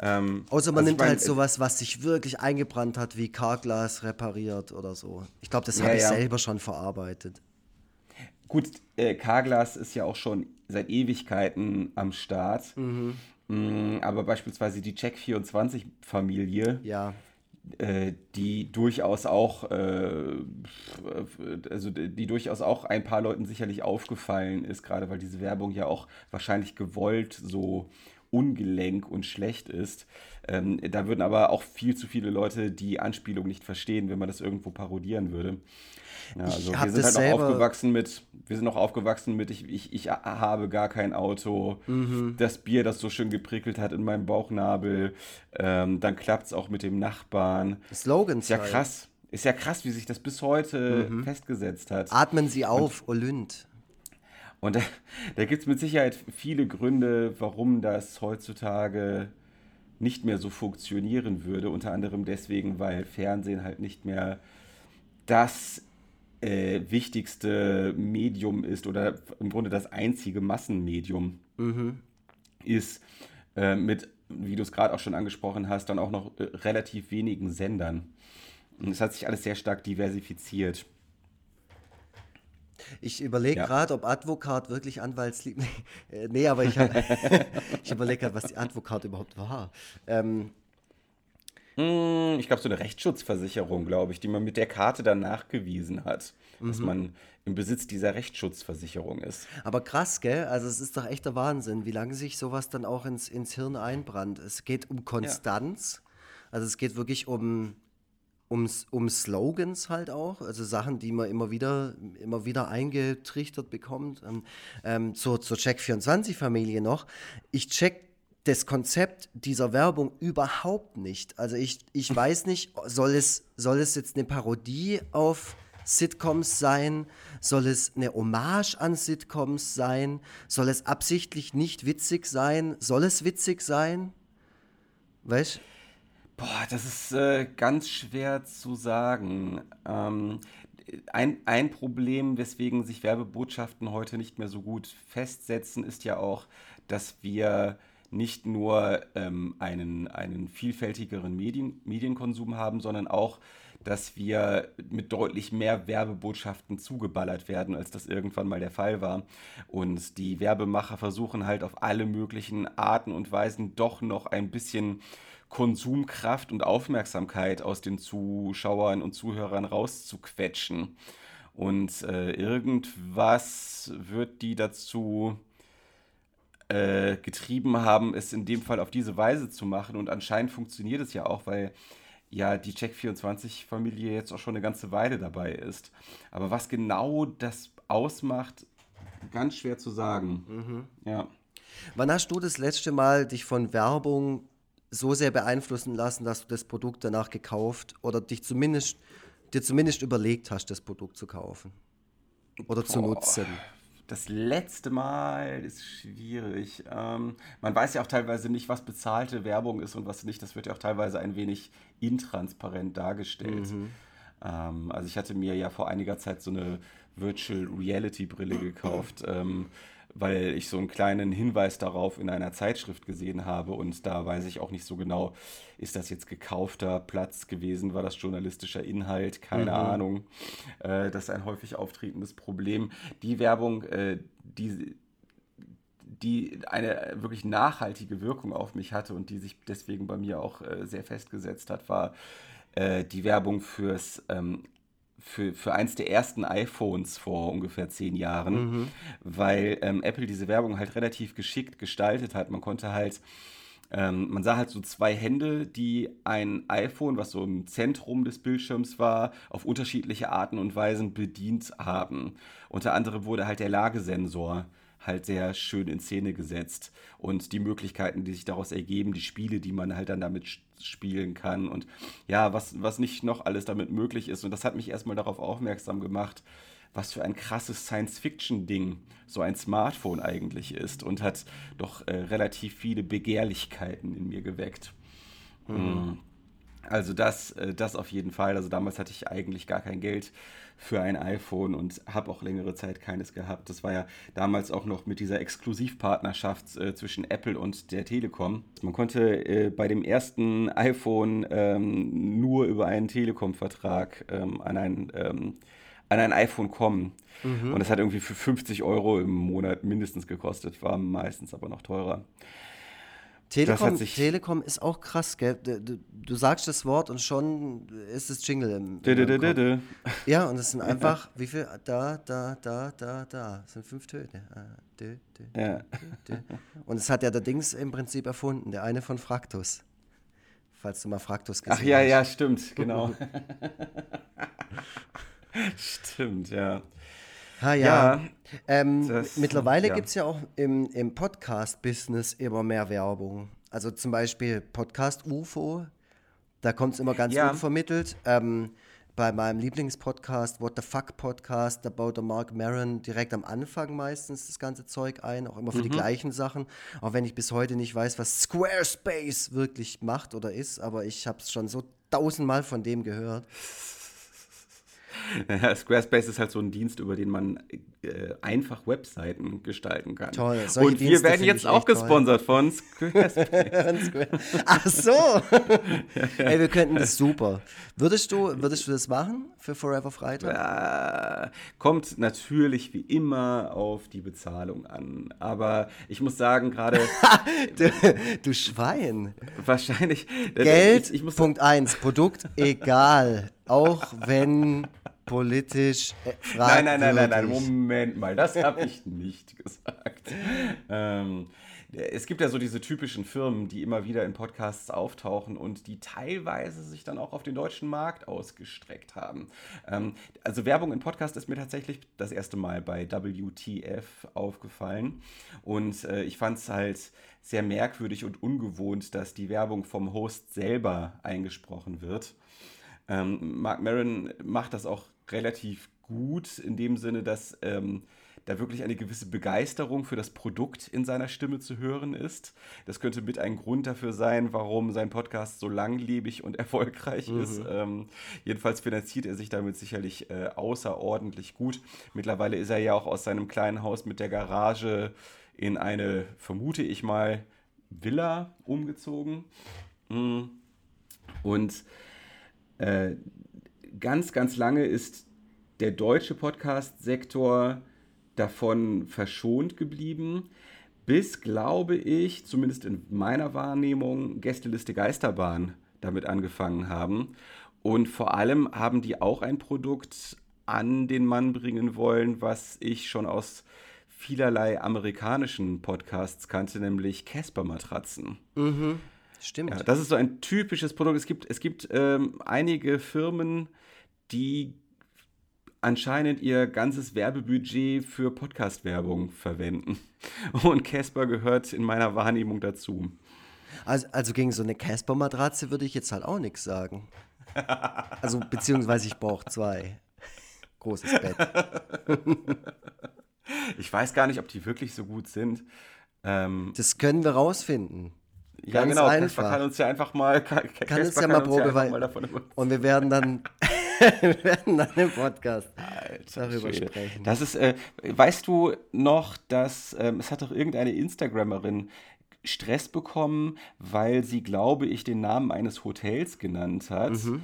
Ähm, Außer man also nimmt halt sowas, was sich wirklich eingebrannt hat, wie Carglass repariert oder so. Ich glaube, das ja, habe ich ja. selber schon verarbeitet. Gut, äh, Carglass ist ja auch schon seit Ewigkeiten am Start. Mhm. Mm, aber beispielsweise die Check24-Familie, ja. äh, die durchaus auch, äh, also die durchaus auch ein paar Leuten sicherlich aufgefallen ist, gerade weil diese Werbung ja auch wahrscheinlich gewollt so ungelenk und schlecht ist. Ähm, da würden aber auch viel zu viele Leute die Anspielung nicht verstehen, wenn man das irgendwo parodieren würde. Ja, also wir sind halt auch aufgewachsen mit, wir sind auch aufgewachsen mit, ich, ich, ich habe gar kein Auto, mhm. das Bier, das so schön geprickelt hat in meinem Bauchnabel, ähm, dann klappt es auch mit dem Nachbarn. Slogans. Ist ja krass. Ist ja krass, wie sich das bis heute mhm. festgesetzt hat. Atmen Sie auf, und, Olynt. Und da, da gibt es mit Sicherheit viele Gründe, warum das heutzutage nicht mehr so funktionieren würde. Unter anderem deswegen, weil Fernsehen halt nicht mehr das äh, wichtigste Medium ist oder im Grunde das einzige Massenmedium mhm. ist, äh, mit, wie du es gerade auch schon angesprochen hast, dann auch noch äh, relativ wenigen Sendern. Und es hat sich alles sehr stark diversifiziert. Ich überlege ja. gerade, ob Advokat wirklich Anwaltslieb. nee, nee, aber ich, ich überlege gerade, was die Advokat überhaupt war. Ähm, hm, ich glaube, so eine Rechtsschutzversicherung, glaube ich, die man mit der Karte dann nachgewiesen hat, mhm. dass man im Besitz dieser Rechtsschutzversicherung ist. Aber krass, gell? Also es ist doch echter Wahnsinn, wie lange sich sowas dann auch ins, ins Hirn einbrannt. Es geht um Konstanz, ja. also es geht wirklich um, um, um Slogans halt auch, also Sachen, die man immer wieder, immer wieder eingetrichtert bekommt. Ähm, ähm, zur, zur Check24-Familie noch. Ich check das Konzept dieser Werbung überhaupt nicht. Also ich, ich weiß nicht, soll es, soll es jetzt eine Parodie auf Sitcoms sein? Soll es eine Hommage an Sitcoms sein? Soll es absichtlich nicht witzig sein? Soll es witzig sein? Weißt Boah, das ist äh, ganz schwer zu sagen. Ähm, ein, ein Problem, weswegen sich Werbebotschaften heute nicht mehr so gut festsetzen, ist ja auch, dass wir nicht nur ähm, einen, einen vielfältigeren Medien, Medienkonsum haben, sondern auch, dass wir mit deutlich mehr Werbebotschaften zugeballert werden, als das irgendwann mal der Fall war. Und die Werbemacher versuchen halt auf alle möglichen Arten und Weisen doch noch ein bisschen Konsumkraft und Aufmerksamkeit aus den Zuschauern und Zuhörern rauszuquetschen. Und äh, irgendwas wird die dazu äh, getrieben haben, es in dem Fall auf diese Weise zu machen. Und anscheinend funktioniert es ja auch, weil ja die Check24-Familie jetzt auch schon eine ganze Weile dabei ist. Aber was genau das ausmacht, ganz schwer zu sagen. Mhm. Ja. Wann hast du das letzte Mal dich von Werbung so sehr beeinflussen lassen, dass du das Produkt danach gekauft oder dich zumindest, dir zumindest überlegt hast, das Produkt zu kaufen oder Boah. zu nutzen? Das letzte Mal ist schwierig. Ähm, man weiß ja auch teilweise nicht, was bezahlte Werbung ist und was nicht. Das wird ja auch teilweise ein wenig intransparent dargestellt. Mhm. Ähm, also ich hatte mir ja vor einiger Zeit so eine Virtual Reality Brille gekauft. Ähm, weil ich so einen kleinen Hinweis darauf in einer Zeitschrift gesehen habe und da weiß ich auch nicht so genau, ist das jetzt gekaufter Platz gewesen, war das journalistischer Inhalt, keine mhm. Ahnung. Äh, das ist ein häufig auftretendes Problem. Die Werbung, äh, die die eine wirklich nachhaltige Wirkung auf mich hatte und die sich deswegen bei mir auch äh, sehr festgesetzt hat, war äh, die Werbung fürs ähm, für, für eins der ersten iPhones vor ungefähr zehn Jahren, mhm. weil ähm, Apple diese Werbung halt relativ geschickt gestaltet hat. Man konnte halt, ähm, man sah halt so zwei Hände, die ein iPhone, was so im Zentrum des Bildschirms war, auf unterschiedliche Arten und Weisen bedient haben. Unter anderem wurde halt der Lagesensor halt sehr schön in Szene gesetzt und die Möglichkeiten, die sich daraus ergeben, die Spiele, die man halt dann damit spielen kann und ja, was, was nicht noch alles damit möglich ist. Und das hat mich erstmal darauf aufmerksam gemacht, was für ein krasses Science-Fiction-Ding so ein Smartphone eigentlich ist und hat doch äh, relativ viele Begehrlichkeiten in mir geweckt. Mhm. Also das, äh, das auf jeden Fall. Also damals hatte ich eigentlich gar kein Geld für ein iPhone und habe auch längere Zeit keines gehabt. Das war ja damals auch noch mit dieser Exklusivpartnerschaft äh, zwischen Apple und der Telekom. Man konnte äh, bei dem ersten iPhone ähm, nur über einen Telekom-Vertrag ähm, an ein ähm, an ein iPhone kommen. Mhm. Und das hat irgendwie für 50 Euro im Monat mindestens gekostet, war meistens aber noch teurer. Telekom, Telekom ist auch krass, gell? Du, du, sagst das Wort und schon ist es Jingle im, im Ja, und es sind einfach, wie viel? Da, da, da, da, da. Das sind fünf Töne. Ah, ja. Und es hat ja der Dings im Prinzip erfunden, der eine von Fraktus. Falls du mal Fraktus gesehen hast. Ach ja, hast. ja, stimmt, genau. stimmt, ja. Ha, ja. ja ähm, das, mittlerweile ja. gibt es ja auch im, im Podcast-Business immer mehr Werbung. Also zum Beispiel Podcast UFO, da kommt es immer ganz ja. unvermittelt. Ähm, bei meinem Lieblingspodcast, What the Fuck Podcast, da baut der Mark Maron direkt am Anfang meistens das ganze Zeug ein, auch immer für mhm. die gleichen Sachen. Auch wenn ich bis heute nicht weiß, was Squarespace wirklich macht oder ist, aber ich habe es schon so tausendmal von dem gehört. Squarespace ist halt so ein Dienst, über den man äh, einfach Webseiten gestalten kann. Toll. Und Dienste wir werden jetzt auch gesponsert toll. von Squarespace. Ach so. Ey, wir könnten das super. Würdest du, würdest du das machen für Forever Freitag? Ja, kommt natürlich wie immer auf die Bezahlung an. Aber ich muss sagen, gerade. du, du, Schwein. Wahrscheinlich. Geld, ich, ich Punkt 1, Produkt egal. Auch wenn politisch äh, Nein, nein, nein, nein, nein, Moment mal, das habe ich nicht gesagt. Ähm, es gibt ja so diese typischen Firmen, die immer wieder in Podcasts auftauchen und die teilweise sich dann auch auf den deutschen Markt ausgestreckt haben. Ähm, also Werbung in Podcast ist mir tatsächlich das erste Mal bei WTF aufgefallen und äh, ich fand es halt sehr merkwürdig und ungewohnt, dass die Werbung vom Host selber eingesprochen wird. Ähm, Mark Maron macht das auch relativ gut in dem Sinne, dass ähm, da wirklich eine gewisse Begeisterung für das Produkt in seiner Stimme zu hören ist. Das könnte mit ein Grund dafür sein, warum sein Podcast so langlebig und erfolgreich mhm. ist. Ähm, jedenfalls finanziert er sich damit sicherlich äh, außerordentlich gut. Mittlerweile ist er ja auch aus seinem kleinen Haus mit der Garage in eine, vermute ich mal, Villa umgezogen. Mhm. Und äh, ganz, ganz lange ist der deutsche Podcast-Sektor davon verschont geblieben, bis, glaube ich, zumindest in meiner Wahrnehmung, Gästeliste Geisterbahn damit angefangen haben. Und vor allem haben die auch ein Produkt an den Mann bringen wollen, was ich schon aus vielerlei amerikanischen Podcasts kannte, nämlich Casper-Matratzen. Mhm. Stimmt. Ja, das ist so ein typisches Produkt. Es gibt, es gibt ähm, einige Firmen, die anscheinend ihr ganzes Werbebudget für Podcast-Werbung verwenden. Und Casper gehört in meiner Wahrnehmung dazu. Also, also gegen so eine Casper-Matratze würde ich jetzt halt auch nichts sagen. Also, beziehungsweise ich brauche zwei. Großes Bett. ich weiß gar nicht, ob die wirklich so gut sind. Ähm, das können wir rausfinden. Ja, Ganz genau. Einfach. kann uns ja einfach mal, kann, kann uns ja mal Probewein. Ja und wir werden dann, wir werden dann im Podcast Alter, darüber Schwede. sprechen. Das ist, äh, weißt du noch, dass ähm, es hat doch irgendeine Instagrammerin Stress bekommen, weil sie, glaube ich, den Namen eines Hotels genannt hat. Mhm.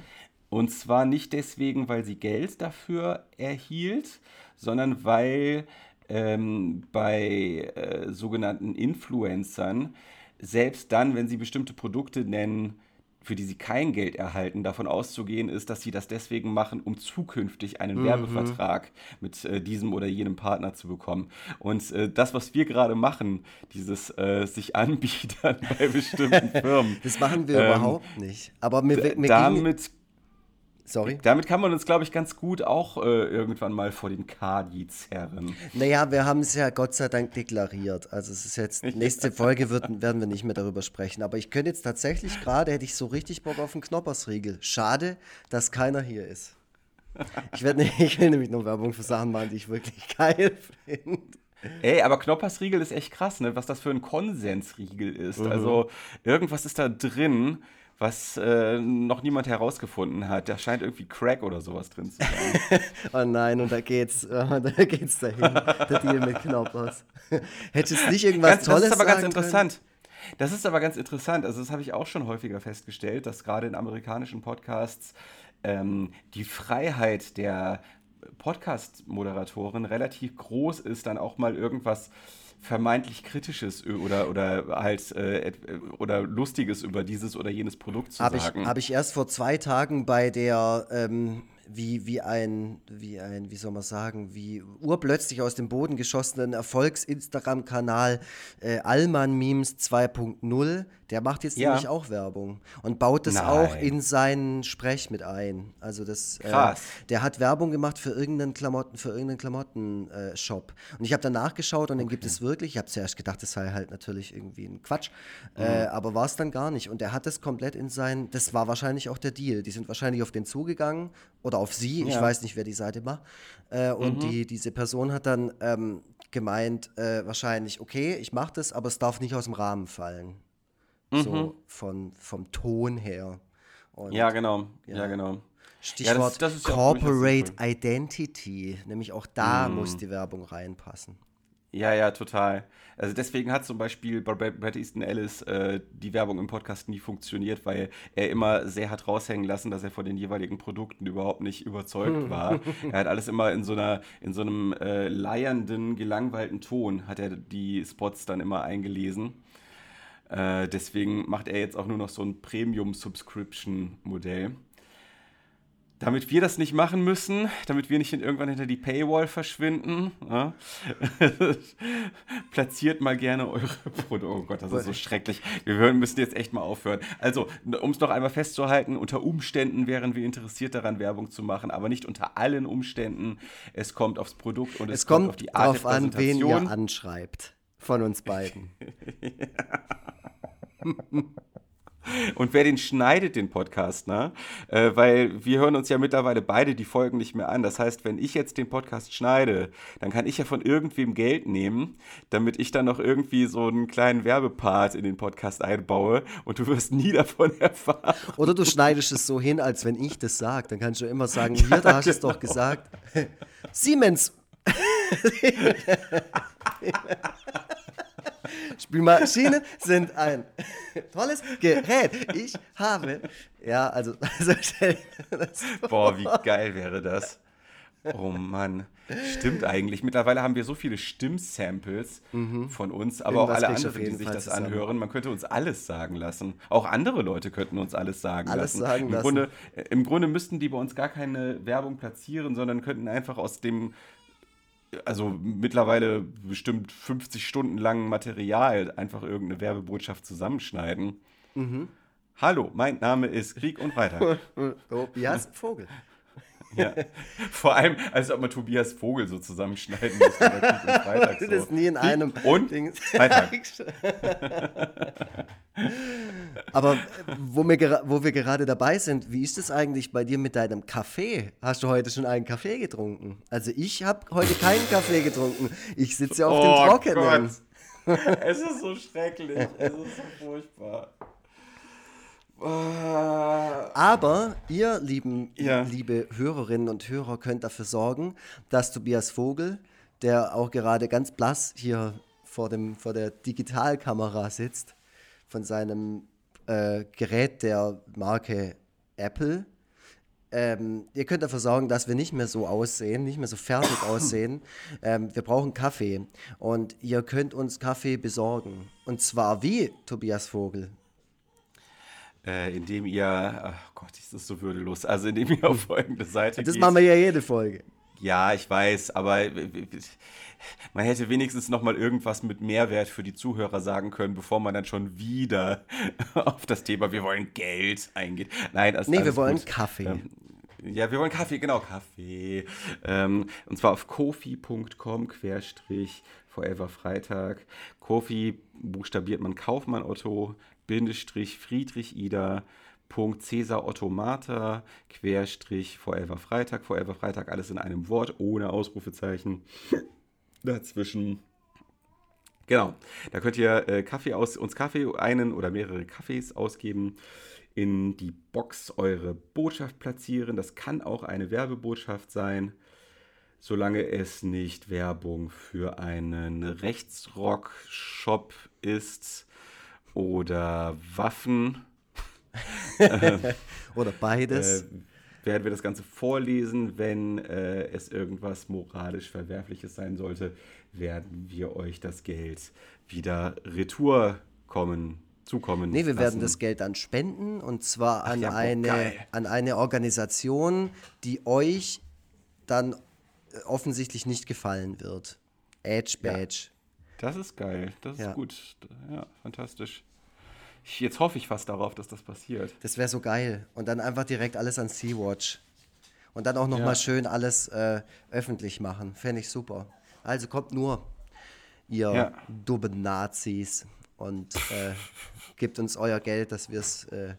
Und zwar nicht deswegen, weil sie Geld dafür erhielt, sondern weil ähm, bei äh, sogenannten Influencern selbst dann, wenn sie bestimmte Produkte nennen, für die sie kein Geld erhalten, davon auszugehen ist, dass sie das deswegen machen, um zukünftig einen mhm. Werbevertrag mit äh, diesem oder jenem Partner zu bekommen. Und äh, das, was wir gerade machen, dieses äh, sich anbieten bei bestimmten Firmen. das machen wir ähm, überhaupt nicht. Aber mir, mir damit Sorry. Damit kann man uns, glaube ich, ganz gut auch äh, irgendwann mal vor den Kadi zerren. Naja, wir haben es ja Gott sei Dank deklariert. Also es ist jetzt, nächste Folge wird, werden wir nicht mehr darüber sprechen. Aber ich könnte jetzt tatsächlich gerade, hätte ich so richtig Bock auf einen Knoppersriegel. Schade, dass keiner hier ist. Ich, werd, ich will nämlich nur Werbung für Sachen machen, die ich wirklich geil finde. Ey, aber Knoppersriegel ist echt krass, ne? was das für ein Konsensriegel ist. Mhm. Also irgendwas ist da drin, was äh, noch niemand herausgefunden hat. Da scheint irgendwie Crack oder sowas drin zu sein. oh nein, und da geht's, oh, da geht's dahin. der Deal mit Knoppers. Hättest du nicht irgendwas ganz, Tolles Das ist aber ganz interessant. Können? Das ist aber ganz interessant. Also, das habe ich auch schon häufiger festgestellt, dass gerade in amerikanischen Podcasts ähm, die Freiheit der Podcast-Moderatorin relativ groß ist, dann auch mal irgendwas vermeintlich Kritisches oder, oder halt äh, oder Lustiges über dieses oder jenes Produkt zu hab sagen. Habe ich erst vor zwei Tagen bei der ähm, wie, wie ein, wie ein, wie soll man sagen, wie urplötzlich aus dem Boden geschossenen Erfolgs-Instagram-Kanal äh, Allmann Memes 2.0, der macht jetzt ja. nämlich auch Werbung und baut das Nein. auch in seinen Sprech mit ein. Also das, äh, Krass. Äh, der hat Werbung gemacht für irgendeinen Klamotten, für irgendeinen Klamotten-Shop. Äh, und ich habe dann nachgeschaut und okay. den gibt es wirklich. Ich habe zuerst gedacht, das sei halt natürlich irgendwie ein Quatsch, mhm. äh, aber war es dann gar nicht. Und er hat das komplett in sein, das war wahrscheinlich auch der Deal. Die sind wahrscheinlich auf den zugegangen oder oder auf sie, ja. ich weiß nicht, wer die Seite war. Äh, und mhm. die, diese Person hat dann ähm, gemeint, äh, wahrscheinlich, okay, ich mache das, aber es darf nicht aus dem Rahmen fallen. Mhm. So von, vom Ton her. Und, ja, genau. Ja, ja genau. Stichwort ja, das, das Corporate Identity, nämlich auch da mhm. muss die Werbung reinpassen. Ja, ja, total. Also deswegen hat zum Beispiel bei Brad Easton Ellis äh, die Werbung im Podcast nie funktioniert, weil er immer sehr hat raushängen lassen, dass er von den jeweiligen Produkten überhaupt nicht überzeugt war. er hat alles immer in so einer, in so einem äh, leiernden, gelangweilten Ton hat er die Spots dann immer eingelesen. Äh, deswegen macht er jetzt auch nur noch so ein Premium-Subscription-Modell. Damit wir das nicht machen müssen, damit wir nicht irgendwann hinter die Paywall verschwinden, ja, platziert mal gerne eure Produkte. Oh Gott, das ist so schrecklich. Wir müssen jetzt echt mal aufhören. Also, um es noch einmal festzuhalten, unter Umständen wären wir interessiert daran, Werbung zu machen, aber nicht unter allen Umständen. Es kommt aufs Produkt und es, es kommt, kommt auf die Art der an, wen ihr anschreibt. Von uns beiden. Und wer den schneidet, den Podcast, ne? Äh, weil wir hören uns ja mittlerweile beide die Folgen nicht mehr an. Das heißt, wenn ich jetzt den Podcast schneide, dann kann ich ja von irgendwem Geld nehmen, damit ich dann noch irgendwie so einen kleinen Werbepart in den Podcast einbaue und du wirst nie davon erfahren. Oder du schneidest es so hin, als wenn ich das sage. Dann kannst du immer sagen, hier, ja, da hast du es doch genau. gesagt. Siemens. Spülmaschinen sind ein tolles Gerät. Ich habe, ja, also, also Boah, wie geil wäre das. Oh Mann. Stimmt eigentlich. Mittlerweile haben wir so viele Stimmsamples mhm. von uns, aber Irgendwas auch alle anderen, die sich das zusammen. anhören. Man könnte uns alles sagen lassen. Auch andere Leute könnten uns alles sagen alles lassen. Sagen Im, lassen. Grunde, äh, Im Grunde müssten die bei uns gar keine Werbung platzieren, sondern könnten einfach aus dem also mittlerweile bestimmt 50 Stunden langen Material einfach irgendeine Werbebotschaft zusammenschneiden. Mhm. Hallo, mein Name ist Krieg und Freitag. Tobias Vogel. Ja. Vor allem, als ob man Tobias Vogel so zusammenschneiden müsste. Freitag, so. Das ist nie in einem und Ding. Freitag. Aber wo wir, wo wir gerade dabei sind, wie ist es eigentlich bei dir mit deinem Kaffee? Hast du heute schon einen Kaffee getrunken? Also ich habe heute keinen Kaffee getrunken. Ich sitze ja auf oh dem Trockenen. Gott. Es ist so schrecklich. Es ist so furchtbar. Aber ihr, lieben, ja. liebe Hörerinnen und Hörer, könnt dafür sorgen, dass Tobias Vogel, der auch gerade ganz blass hier vor, dem, vor der Digitalkamera sitzt, von seinem äh, Gerät der Marke Apple, ähm, ihr könnt dafür sorgen, dass wir nicht mehr so aussehen, nicht mehr so fertig aussehen. Ähm, wir brauchen Kaffee und ihr könnt uns Kaffee besorgen. Und zwar wie, Tobias Vogel? Äh, indem ihr, oh Gott, ist das so würdelos, also indem ihr auf folgende Seite Das geht. machen wir ja jede Folge. Ja, ich weiß, aber man hätte wenigstens noch mal irgendwas mit Mehrwert für die Zuhörer sagen können, bevor man dann schon wieder auf das Thema wir wollen Geld eingeht. Nein, das, nee, wir wollen gut. Kaffee. Ähm, ja, wir wollen Kaffee, genau, Kaffee. Ähm, und zwar auf kofi.com querstrich Forever Freitag. Kofi buchstabiert man Kaufmann Otto, Friedrich Ida. Punkt Cäsar Ottomata, Querstrich Forever Freitag, Forever Freitag, alles in einem Wort, ohne Ausrufezeichen dazwischen. Genau, da könnt ihr äh, Kaffee aus, uns Kaffee, einen oder mehrere Kaffees ausgeben, in die Box eure Botschaft platzieren. Das kann auch eine Werbebotschaft sein, solange es nicht Werbung für einen Rechtsrock-Shop ist oder Waffen. oder beides. Äh, werden wir das Ganze vorlesen. Wenn äh, es irgendwas moralisch Verwerfliches sein sollte, werden wir euch das Geld wieder retour kommen, zukommen. Nee, wir lassen. werden das Geld dann spenden und zwar an, ja, eine, an eine Organisation, die euch dann äh, offensichtlich nicht gefallen wird. Edge Badge. Ja. Das ist geil. Das ist gut. Ja, fantastisch. Ich, jetzt hoffe ich fast darauf, dass das passiert. Das wäre so geil. Und dann einfach direkt alles an Sea-Watch. Und dann auch nochmal ja. schön alles äh, öffentlich machen. Fände ich super. Also kommt nur, ihr ja. dummen Nazis, und äh, gebt uns euer Geld, dass wir es äh,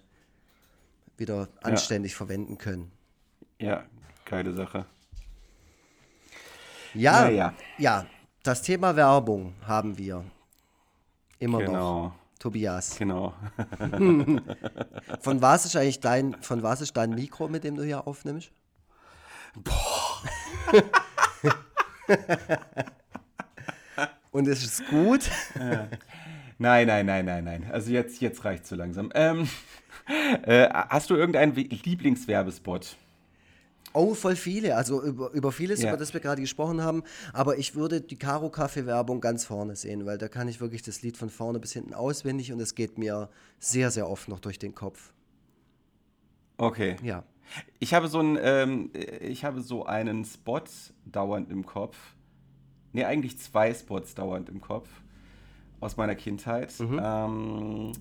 wieder anständig ja. verwenden können. Ja, geile Sache. Ja, naja. ja, das Thema Werbung haben wir. Immer genau. noch. Tobias. Genau. von was ist eigentlich dein, von was ist dein Mikro, mit dem du hier aufnimmst? Boah. Und ist es gut? Nein, nein, nein, nein, nein. Also jetzt, jetzt reicht es so langsam. Ähm, äh, hast du irgendeinen Lieblingswerbespot? Oh, voll viele. Also über, über vieles, ja. über das wir gerade gesprochen haben. Aber ich würde die Karo Kaffee Werbung ganz vorne sehen, weil da kann ich wirklich das Lied von vorne bis hinten auswendig und es geht mir sehr, sehr oft noch durch den Kopf. Okay. Ja. Ich habe so einen, ähm, ich habe so einen Spot dauernd im Kopf. Ne, eigentlich zwei Spots dauernd im Kopf aus meiner Kindheit. Mhm. Ähm,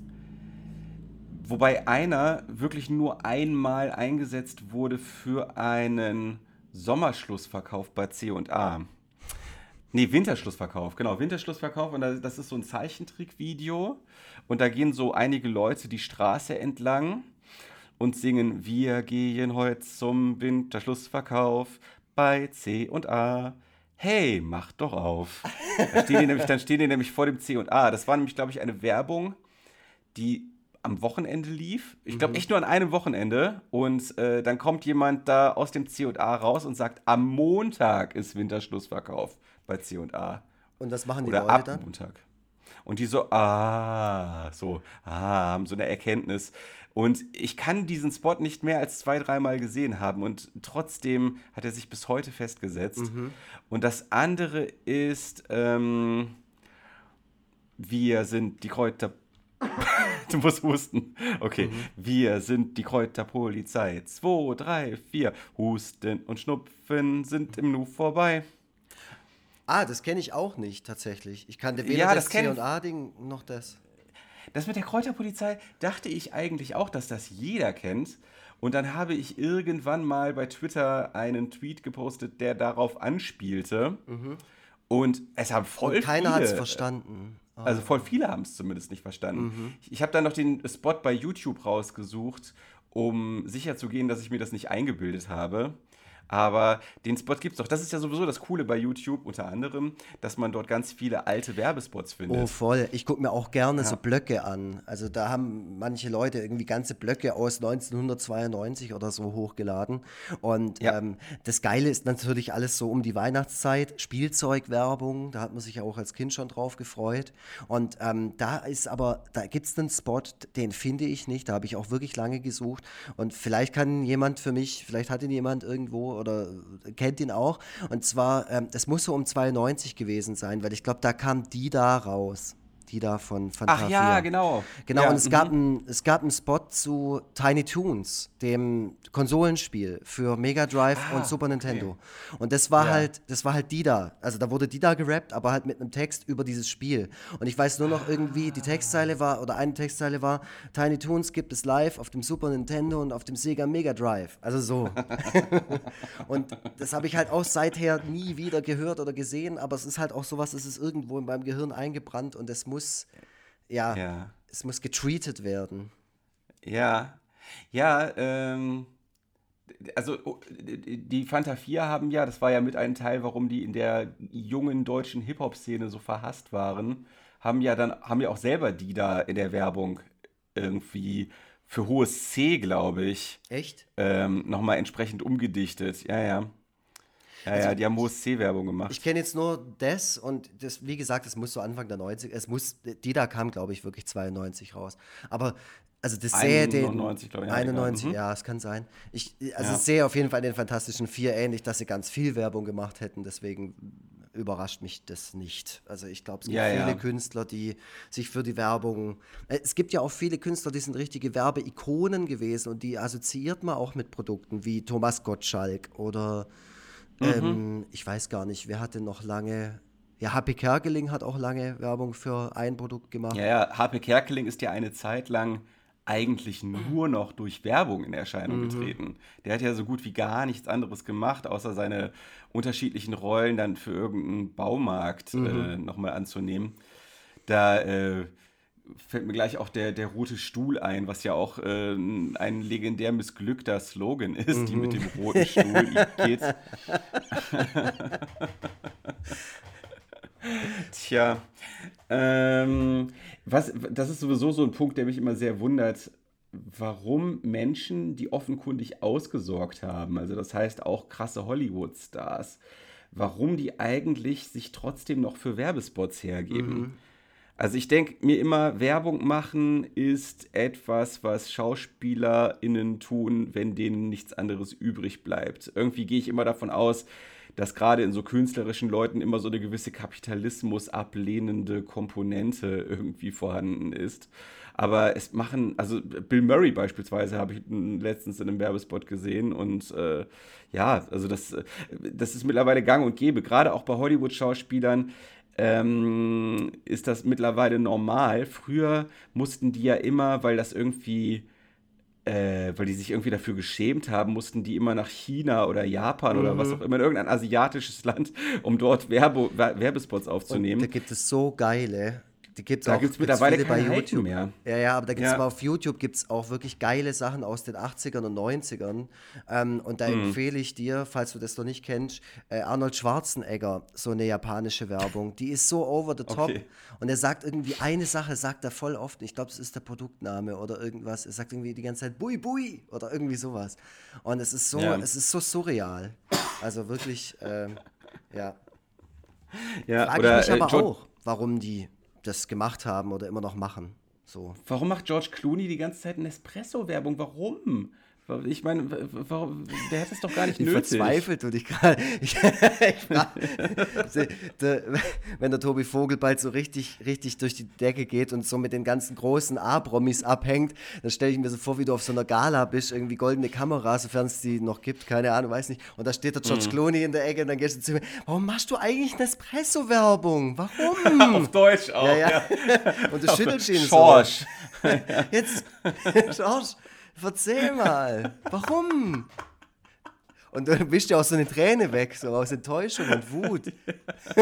Wobei einer wirklich nur einmal eingesetzt wurde für einen Sommerschlussverkauf bei C&A. Nee, Winterschlussverkauf, genau, Winterschlussverkauf. Und das ist so ein Zeichentrickvideo. Und da gehen so einige Leute die Straße entlang und singen, wir gehen heute zum Winterschlussverkauf bei C&A. Hey, mach doch auf. Da stehen die nämlich, dann stehen die nämlich vor dem C&A. Das war nämlich, glaube ich, eine Werbung, die am Wochenende lief. Ich glaube mhm. echt nur an einem Wochenende. Und äh, dann kommt jemand da aus dem C&A raus und sagt, am Montag ist Winterschlussverkauf bei C&A. Und was machen die Oder Leute ab dann? Montag. Und die so, ah, so, ah, haben so eine Erkenntnis. Und ich kann diesen Spot nicht mehr als zwei, dreimal gesehen haben. Und trotzdem hat er sich bis heute festgesetzt. Mhm. Und das andere ist, ähm, wir sind die Kräuter. du musst husten. Okay. Mhm. Wir sind die Kräuterpolizei. Zwei, drei, vier. Husten und Schnupfen sind im Nu vorbei. Ah, das kenne ich auch nicht tatsächlich. Ich kannte weder ja, das, das C und A-Ding noch das. Das mit der Kräuterpolizei dachte ich eigentlich auch, dass das jeder kennt. Und dann habe ich irgendwann mal bei Twitter einen Tweet gepostet, der darauf anspielte. Mhm. Und es haben voll und keiner hat es verstanden. Also voll viele haben es zumindest nicht verstanden. Mhm. Ich, ich habe dann noch den Spot bei YouTube rausgesucht, um sicherzugehen, dass ich mir das nicht eingebildet habe. Aber den Spot gibt es doch. Das ist ja sowieso das Coole bei YouTube unter anderem, dass man dort ganz viele alte Werbespots findet. Oh, voll. Ich gucke mir auch gerne ja. so Blöcke an. Also da haben manche Leute irgendwie ganze Blöcke aus 1992 oder so hochgeladen. Und ja. ähm, das Geile ist natürlich alles so um die Weihnachtszeit, Spielzeugwerbung, da hat man sich ja auch als Kind schon drauf gefreut. Und ähm, da ist aber, da gibt es einen Spot, den finde ich nicht. Da habe ich auch wirklich lange gesucht. Und vielleicht kann jemand für mich, vielleicht hat ihn jemand irgendwo oder kennt ihn auch. Und zwar, ähm, das muss so um 92 gewesen sein, weil ich glaube, da kam die da raus die da von Fantasia. Ach ja, genau. Genau, ja, und es, gab ein, es gab einen Spot zu Tiny Toons, dem Konsolenspiel für Mega Drive ah, und Super Nintendo. Okay. Und das war ja. halt, das war halt Dida. Also da wurde Dida gerappt, aber halt mit einem Text über dieses Spiel. Und ich weiß nur noch irgendwie, die Textzeile war, oder eine Textzeile war, Tiny Toons gibt es live auf dem Super Nintendo und auf dem Sega Mega Drive. Also so. und das habe ich halt auch seither nie wieder gehört oder gesehen, aber es ist halt auch sowas, es ist irgendwo in meinem Gehirn eingebrannt und es muss, ja, ja. es muss getreatet werden. Ja, ja, ähm, also oh, die Fanta 4 haben ja, das war ja mit einem Teil, warum die in der jungen deutschen Hip-Hop-Szene so verhasst waren, haben ja dann, haben ja auch selber die da in der Werbung irgendwie für hohes C, glaube ich. Echt? Ähm, Nochmal entsprechend umgedichtet. Ja, ja. Ja, also, ja, die haben hohes C-Werbung gemacht. Ich kenne jetzt nur das und das, wie gesagt, es muss so Anfang der 90 es muss, die da kam, glaube ich, wirklich 92 raus. Aber also das sehe den 91, glaube ich. 91, mhm. ja, es kann sein. Ich also ja. sehe auf jeden Fall den Fantastischen Vier ähnlich, dass sie ganz viel Werbung gemacht hätten, deswegen überrascht mich das nicht. Also ich glaube, es gibt ja, viele ja. Künstler, die sich für die Werbung. Äh, es gibt ja auch viele Künstler, die sind richtige Werbeikonen gewesen und die assoziiert man auch mit Produkten wie Thomas Gottschalk oder mhm. ähm, ich weiß gar nicht, wer hatte noch lange ja, HP Kerkeling hat auch lange Werbung für ein Produkt gemacht. Ja, ja, HP Kerkeling ist ja eine Zeit lang eigentlich nur noch durch Werbung in Erscheinung mhm. getreten. Der hat ja so gut wie gar nichts anderes gemacht, außer seine unterschiedlichen Rollen dann für irgendeinen Baumarkt äh, mhm. äh, nochmal anzunehmen. Da äh, fällt mir gleich auch der, der rote Stuhl ein, was ja auch äh, ein legendär missglückter Slogan ist, mhm. die mit dem roten Stuhl geht. Tja, ähm, was, das ist sowieso so ein Punkt, der mich immer sehr wundert, warum Menschen, die offenkundig ausgesorgt haben, also das heißt auch krasse Hollywood-Stars, warum die eigentlich sich trotzdem noch für Werbespots hergeben. Mhm. Also ich denke mir immer, Werbung machen ist etwas, was SchauspielerInnen tun, wenn denen nichts anderes übrig bleibt. Irgendwie gehe ich immer davon aus, dass gerade in so künstlerischen Leuten immer so eine gewisse Kapitalismus ablehnende Komponente irgendwie vorhanden ist. Aber es machen, also Bill Murray beispielsweise habe ich letztens in einem Werbespot gesehen und äh, ja, also das, das ist mittlerweile gang und gäbe, gerade auch bei Hollywood-Schauspielern. Ähm, ist das mittlerweile normal. Früher mussten die ja immer, weil das irgendwie äh, weil die sich irgendwie dafür geschämt haben, mussten die immer nach China oder Japan mhm. oder was auch immer, in irgendein asiatisches Land, um dort Werbe Werbespots aufzunehmen. Und da gibt es so geile die gibt's da gibt es mittlerweile bei YouTube mehr. Ja, ja, aber da gibt es ja. auf YouTube gibt's auch wirklich geile Sachen aus den 80ern und 90ern. Ähm, und da mhm. empfehle ich dir, falls du das noch nicht kennst, äh, Arnold Schwarzenegger, so eine japanische Werbung. Die ist so over the top. Okay. Und er sagt irgendwie eine Sache, sagt er voll oft. Ich glaube, es ist der Produktname oder irgendwas. Er sagt irgendwie die ganze Zeit Bui Bui oder irgendwie sowas. Und es ist so, ja. es ist so surreal. Also wirklich, ähm, ja. ja Frage oder, ich mich aber äh, auch, warum die das gemacht haben oder immer noch machen. So. Warum macht George Clooney die ganze Zeit eine Espresso-Werbung? Warum? Ich meine, warum, der hätte es doch gar nicht ich nötig. Verzweifelt du dich gerade. wenn der Tobi Vogel bald so richtig, richtig durch die Decke geht und so mit den ganzen großen A-Promis abhängt, dann stelle ich mir so vor, wie du auf so einer Gala bist, irgendwie goldene Kamera, sofern es die noch gibt, keine Ahnung, weiß nicht. Und da steht der George mhm. Clooney in der Ecke und dann gehst du zu mir, warum machst du eigentlich eine Espresso-Werbung? Warum? auf Deutsch auch. Ja, ja. ja. Und du schüttelst ihn Schorsch. so. Jetzt, Schorsch. Erzähl mal, warum? Und du wischst ja auch so eine Träne weg, so aus Enttäuschung und Wut.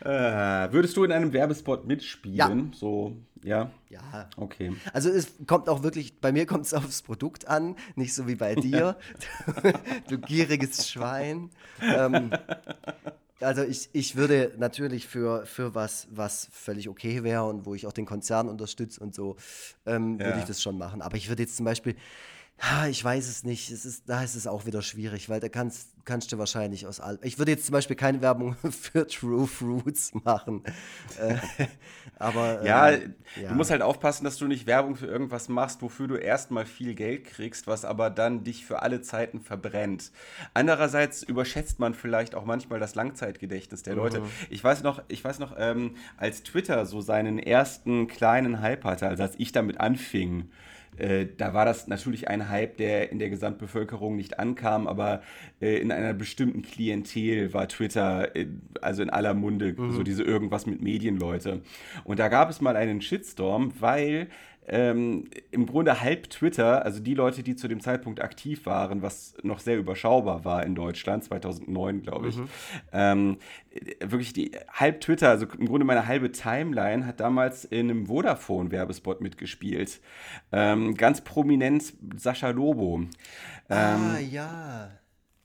äh, würdest du in einem Werbespot mitspielen? Ja. So, ja? Ja. Okay. Also es kommt auch wirklich, bei mir kommt es aufs Produkt an, nicht so wie bei dir. du gieriges Schwein. Ähm, also ich, ich würde natürlich für, für was, was völlig okay wäre und wo ich auch den Konzern unterstütze und so, ähm, ja. würde ich das schon machen. Aber ich würde jetzt zum Beispiel, ich weiß es nicht. Es ist, da ist es auch wieder schwierig, weil da kannst, kannst du wahrscheinlich aus allem. Ich würde jetzt zum Beispiel keine Werbung für True Fruits machen. Äh, aber. Ja, ähm, ja, du musst halt aufpassen, dass du nicht Werbung für irgendwas machst, wofür du erstmal viel Geld kriegst, was aber dann dich für alle Zeiten verbrennt. Andererseits überschätzt man vielleicht auch manchmal das Langzeitgedächtnis der Leute. Mhm. Ich weiß noch, ich weiß noch, ähm, als Twitter so seinen ersten kleinen Hype hatte, also als ich damit anfing, äh, da war das natürlich ein Hype, der in der Gesamtbevölkerung nicht ankam, aber äh, in einer bestimmten Klientel war Twitter äh, also in aller Munde, mhm. so diese irgendwas mit Medienleute. Und da gab es mal einen Shitstorm, weil ähm, im Grunde halb Twitter, also die Leute, die zu dem Zeitpunkt aktiv waren, was noch sehr überschaubar war in Deutschland, 2009 glaube ich, mhm. ähm, wirklich die halb Twitter, also im Grunde meine halbe Timeline hat damals in einem Vodafone-Werbespot mitgespielt. Ähm, ganz prominent Sascha Lobo. ah, ähm, ja.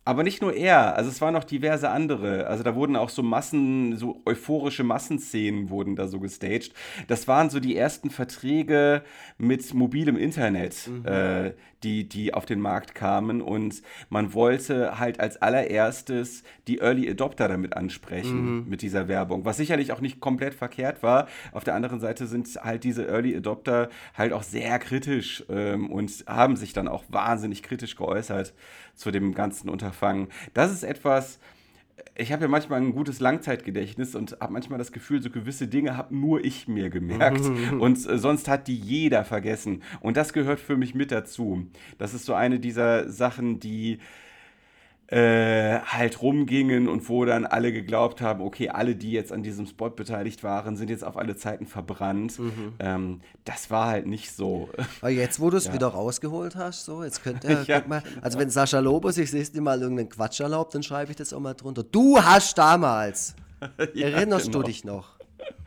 Aber nicht nur er, also es waren noch diverse andere. Also da wurden auch so Massen, so euphorische Massenszenen wurden da so gestaged. Das waren so die ersten Verträge mit mobilem Internet, mhm. äh, die, die auf den Markt kamen. Und man wollte halt als allererstes die Early Adopter damit ansprechen, mhm. mit dieser Werbung. Was sicherlich auch nicht komplett verkehrt war. Auf der anderen Seite sind halt diese Early Adopter halt auch sehr kritisch ähm, und haben sich dann auch wahnsinnig kritisch geäußert zu dem ganzen Unterfangen. Das ist etwas, ich habe ja manchmal ein gutes Langzeitgedächtnis und habe manchmal das Gefühl, so gewisse Dinge habe nur ich mir gemerkt und äh, sonst hat die jeder vergessen. Und das gehört für mich mit dazu. Das ist so eine dieser Sachen, die äh, halt rumgingen und wo dann alle geglaubt haben, okay, alle, die jetzt an diesem Spot beteiligt waren, sind jetzt auf alle Zeiten verbrannt. Mhm. Ähm, das war halt nicht so. Aber jetzt, wo du es ja. wieder rausgeholt hast, so, jetzt könnte er, ja, mal, genau. also wenn Sascha Lobo sich das nächste Mal irgendeinen Quatsch erlaubt, dann schreibe ich das auch mal drunter. Du hast damals. ja, Erinnerst genau. du dich noch?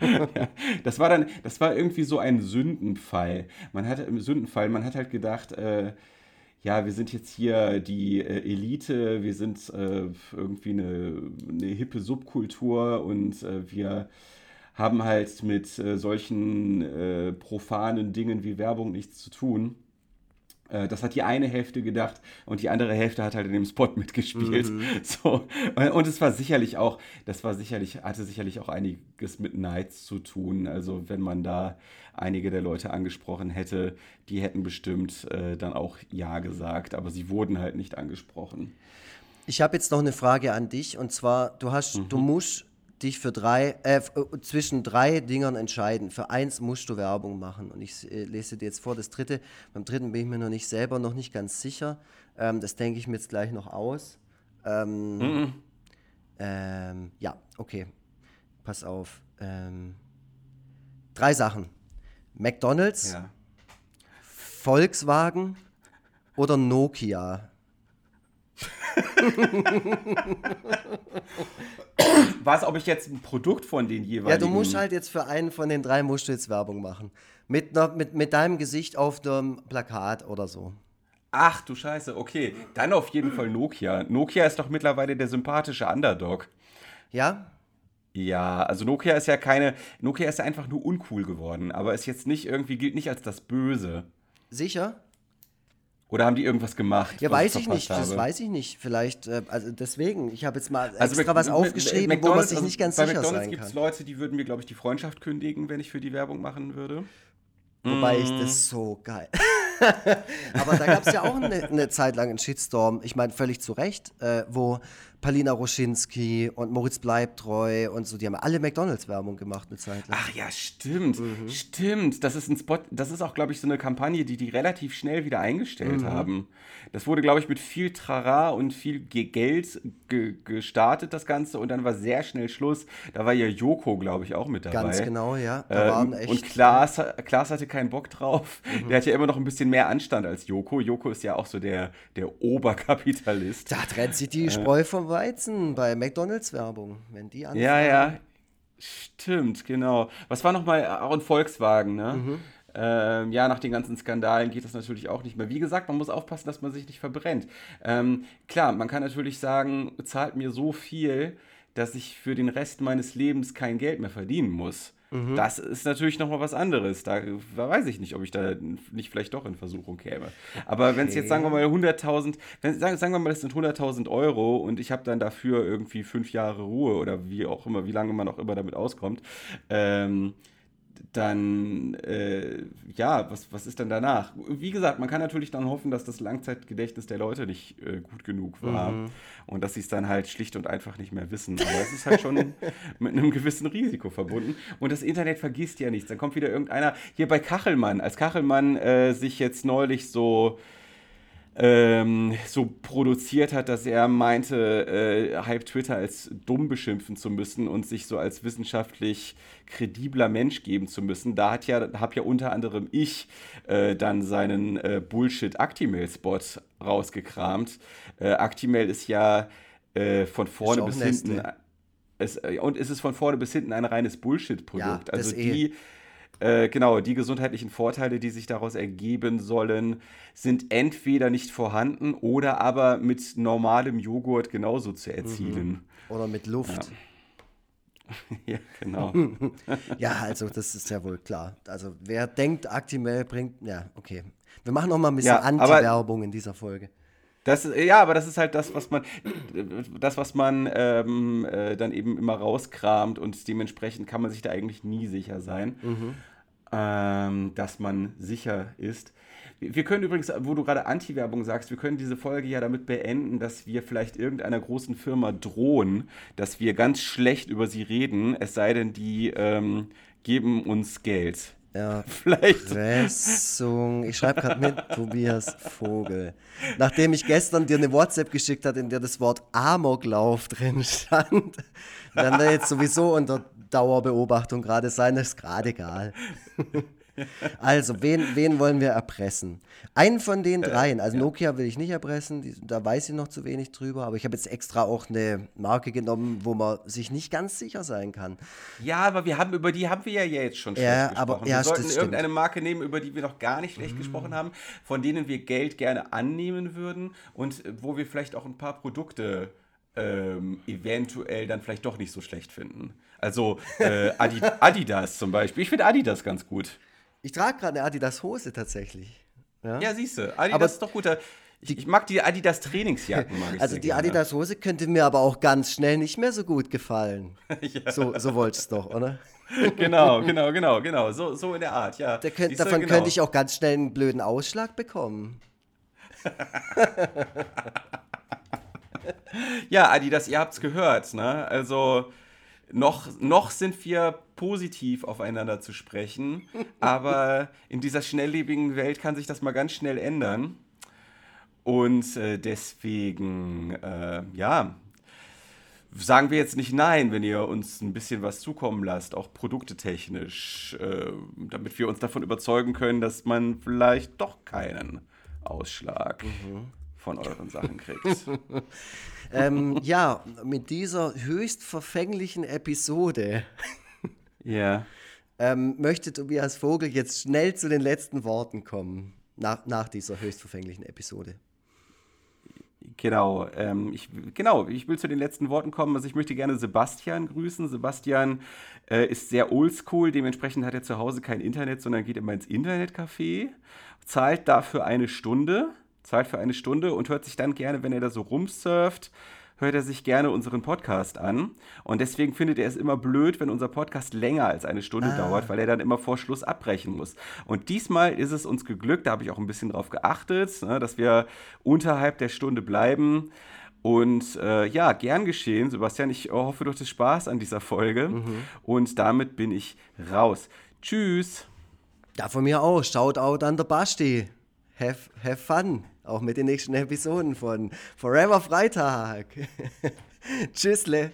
ja, das war dann, das war irgendwie so ein Sündenfall. Man hat im Sündenfall, man hat halt gedacht, äh, ja, wir sind jetzt hier die äh, Elite, wir sind äh, irgendwie eine, eine, hippe Subkultur und äh, wir haben halt mit äh, solchen äh, profanen Dingen wie Werbung nichts zu tun. Äh, das hat die eine Hälfte gedacht und die andere Hälfte hat halt in dem Spot mitgespielt. Mhm. So. Und es war sicherlich auch, das war sicherlich, hatte sicherlich auch einiges mit Nights zu tun. Also wenn man da einige der Leute angesprochen hätte, die hätten bestimmt äh, dann auch Ja gesagt, aber sie wurden halt nicht angesprochen. Ich habe jetzt noch eine Frage an dich und zwar, du hast, mhm. du musst dich für drei, äh, äh, zwischen drei Dingern entscheiden. Für eins musst du Werbung machen. Und ich äh, lese dir jetzt vor, das dritte. Beim dritten bin ich mir noch nicht selber noch nicht ganz sicher. Ähm, das denke ich mir jetzt gleich noch aus. Ähm, mhm. ähm, ja, okay. Pass auf. Ähm, drei Sachen. McDonald's, ja. Volkswagen oder Nokia? Was, ob ich jetzt ein Produkt von den jeweiligen... Ja, du musst halt jetzt für einen von den drei musst du jetzt Werbung machen. Mit, mit, mit deinem Gesicht auf dem Plakat oder so. Ach du Scheiße, okay. Dann auf jeden Fall Nokia. Nokia ist doch mittlerweile der sympathische Underdog. Ja? Ja, also Nokia ist ja keine. Nokia ist ja einfach nur uncool geworden, aber ist jetzt nicht irgendwie, gilt nicht als das Böse. Sicher? Oder haben die irgendwas gemacht? Ja, weiß ich, ich nicht. Habe? Das weiß ich nicht. Vielleicht, äh, also deswegen, ich habe jetzt mal also extra was aufgeschrieben, wo man sich nicht ganz also sicher sein kann. Bei McDonalds gibt es Leute, die würden mir, glaube ich, die Freundschaft kündigen, wenn ich für die Werbung machen würde. Wobei mm. ich das so geil. Aber da gab es ja auch eine, eine, Zeit lang einen Shitstorm, ich meine völlig zu Recht, äh, wo Palina Roschinski und Moritz Bleibtreu und so, die haben alle McDonalds-Werbung gemacht eine Zeit lang. Ach ja, stimmt. Mhm. Stimmt. Das ist ein Spot, das ist auch, glaube ich, so eine Kampagne, die die relativ schnell wieder eingestellt mhm. haben. Das wurde, glaube ich, mit viel Trara und viel Geld ge gestartet, das Ganze, und dann war sehr schnell Schluss. Da war ja Joko, glaube ich, auch mit dabei. Ganz genau, ja. Da ähm, echt, und Klaas, Klaas hatte keinen Bock drauf. Mhm. Der hat ja immer noch ein bisschen mehr Anstand als Joko. Joko ist ja auch so der, der Oberkapitalist. Da trennt sich die Spreu äh, vom Weizen bei McDonalds-Werbung, wenn die anfangen. Ja, ja. Stimmt, genau. Was war nochmal? Auch ein Volkswagen, ne? Mhm. Ähm, ja, nach den ganzen Skandalen geht das natürlich auch nicht mehr. Wie gesagt, man muss aufpassen, dass man sich nicht verbrennt. Ähm, klar, man kann natürlich sagen, zahlt mir so viel, dass ich für den Rest meines Lebens kein Geld mehr verdienen muss. Mhm. Das ist natürlich nochmal was anderes. Da, weiß ich nicht, ob ich da nicht vielleicht doch in Versuchung käme. Aber okay. wenn es jetzt, sagen wir mal, 100.000, sagen, sagen wir mal, das sind 100.000 Euro und ich habe dann dafür irgendwie fünf Jahre Ruhe oder wie auch immer, wie lange man auch immer damit auskommt, ähm, dann, äh, ja, was, was ist dann danach? Wie gesagt, man kann natürlich dann hoffen, dass das Langzeitgedächtnis der Leute nicht äh, gut genug war mhm. und dass sie es dann halt schlicht und einfach nicht mehr wissen. Aber es ist halt schon mit einem gewissen Risiko verbunden. Und das Internet vergisst ja nichts. Dann kommt wieder irgendeiner, hier bei Kachelmann, als Kachelmann äh, sich jetzt neulich so ähm, so produziert hat, dass er meinte, äh, halb Twitter als dumm beschimpfen zu müssen und sich so als wissenschaftlich kredibler Mensch geben zu müssen. Da hat ja, habe ja unter anderem ich äh, dann seinen äh, Bullshit-Actimel-Spot rausgekramt. Äh, Actimel ist ja äh, von vorne bis hinten. Es, äh, und es ist von vorne bis hinten ein reines Bullshit-Produkt. Ja, also die. Eh äh, genau, die gesundheitlichen Vorteile, die sich daraus ergeben sollen, sind entweder nicht vorhanden oder aber mit normalem Joghurt genauso zu erzielen. Mhm. Oder mit Luft. Ja. ja, genau. ja, also das ist ja wohl klar. Also wer denkt, Actimel bringt, ja, okay. Wir machen noch mal ein bisschen ja, Anti-Werbung in dieser Folge. Das, ja, aber das ist halt das, was man, das, was man ähm, äh, dann eben immer rauskramt und dementsprechend kann man sich da eigentlich nie sicher sein. Mhm ähm, dass man sicher ist. Wir können übrigens, wo du gerade Anti-Werbung sagst, wir können diese Folge ja damit beenden, dass wir vielleicht irgendeiner großen Firma drohen, dass wir ganz schlecht über sie reden, es sei denn, die ähm, geben uns Geld. Ja, vielleicht. Pressung. Ich schreibe gerade mit Tobias Vogel. Nachdem ich gestern dir eine WhatsApp geschickt habe, in der das Wort Amoklauf drin stand, werden wir jetzt sowieso unter Dauerbeobachtung gerade sein, ist gerade egal. Also, wen, wen wollen wir erpressen? Einen von den äh, dreien, also ja. Nokia will ich nicht erpressen, die, da weiß ich noch zu wenig drüber, aber ich habe jetzt extra auch eine Marke genommen, wo man sich nicht ganz sicher sein kann. Ja, aber wir haben über die haben wir ja jetzt schon ja, schlecht aber, gesprochen. Ja, wir sollten irgendeine Marke nehmen, über die wir noch gar nicht schlecht mhm. gesprochen haben, von denen wir Geld gerne annehmen würden und wo wir vielleicht auch ein paar Produkte ähm, eventuell dann vielleicht doch nicht so schlecht finden. Also äh, Adidas zum Beispiel. Ich finde Adidas ganz gut. Ich trage gerade eine Adidas-Hose tatsächlich. Ja, ja siehst du. Adidas aber ist doch guter. Ich, ich, mag die Adidas Trainingsjacken. Mag also die Adidas Hose könnte mir aber auch ganz schnell nicht mehr so gut gefallen. ja. So, so wolltest du doch, oder? genau, genau, genau, genau. So, so in der Art, ja. Könnt, davon genau. könnte ich auch ganz schnell einen blöden Ausschlag bekommen. ja, Adidas, ihr habt's gehört, ne? Also noch, noch sind wir positiv aufeinander zu sprechen, aber in dieser schnelllebigen Welt kann sich das mal ganz schnell ändern. Und äh, deswegen, äh, ja, sagen wir jetzt nicht nein, wenn ihr uns ein bisschen was zukommen lasst, auch produktetechnisch, äh, damit wir uns davon überzeugen können, dass man vielleicht doch keinen Ausschlag mhm. Von euren Sachen kriegt. ähm, ja, mit dieser höchst verfänglichen Episode ja. ähm, möchte Tobias Vogel jetzt schnell zu den letzten Worten kommen, nach, nach dieser höchst verfänglichen Episode. Genau, ähm, ich, genau, ich will zu den letzten Worten kommen. Also ich möchte gerne Sebastian grüßen. Sebastian äh, ist sehr oldschool, dementsprechend hat er zu Hause kein Internet, sondern geht immer ins Internetcafé, zahlt dafür eine Stunde zahlt für eine Stunde und hört sich dann gerne, wenn er da so rumsurft, hört er sich gerne unseren Podcast an. Und deswegen findet er es immer blöd, wenn unser Podcast länger als eine Stunde ah. dauert, weil er dann immer vor Schluss abbrechen muss. Und diesmal ist es uns geglückt, da habe ich auch ein bisschen drauf geachtet, ne, dass wir unterhalb der Stunde bleiben. Und äh, ja, gern geschehen, Sebastian. Ich hoffe, du hattest Spaß an dieser Folge. Mhm. Und damit bin ich raus. Tschüss. Ja, von mir auch. Shoutout an der Basti. Have, have fun. Auch mit den nächsten Episoden von Forever Freitag. Tschüssle.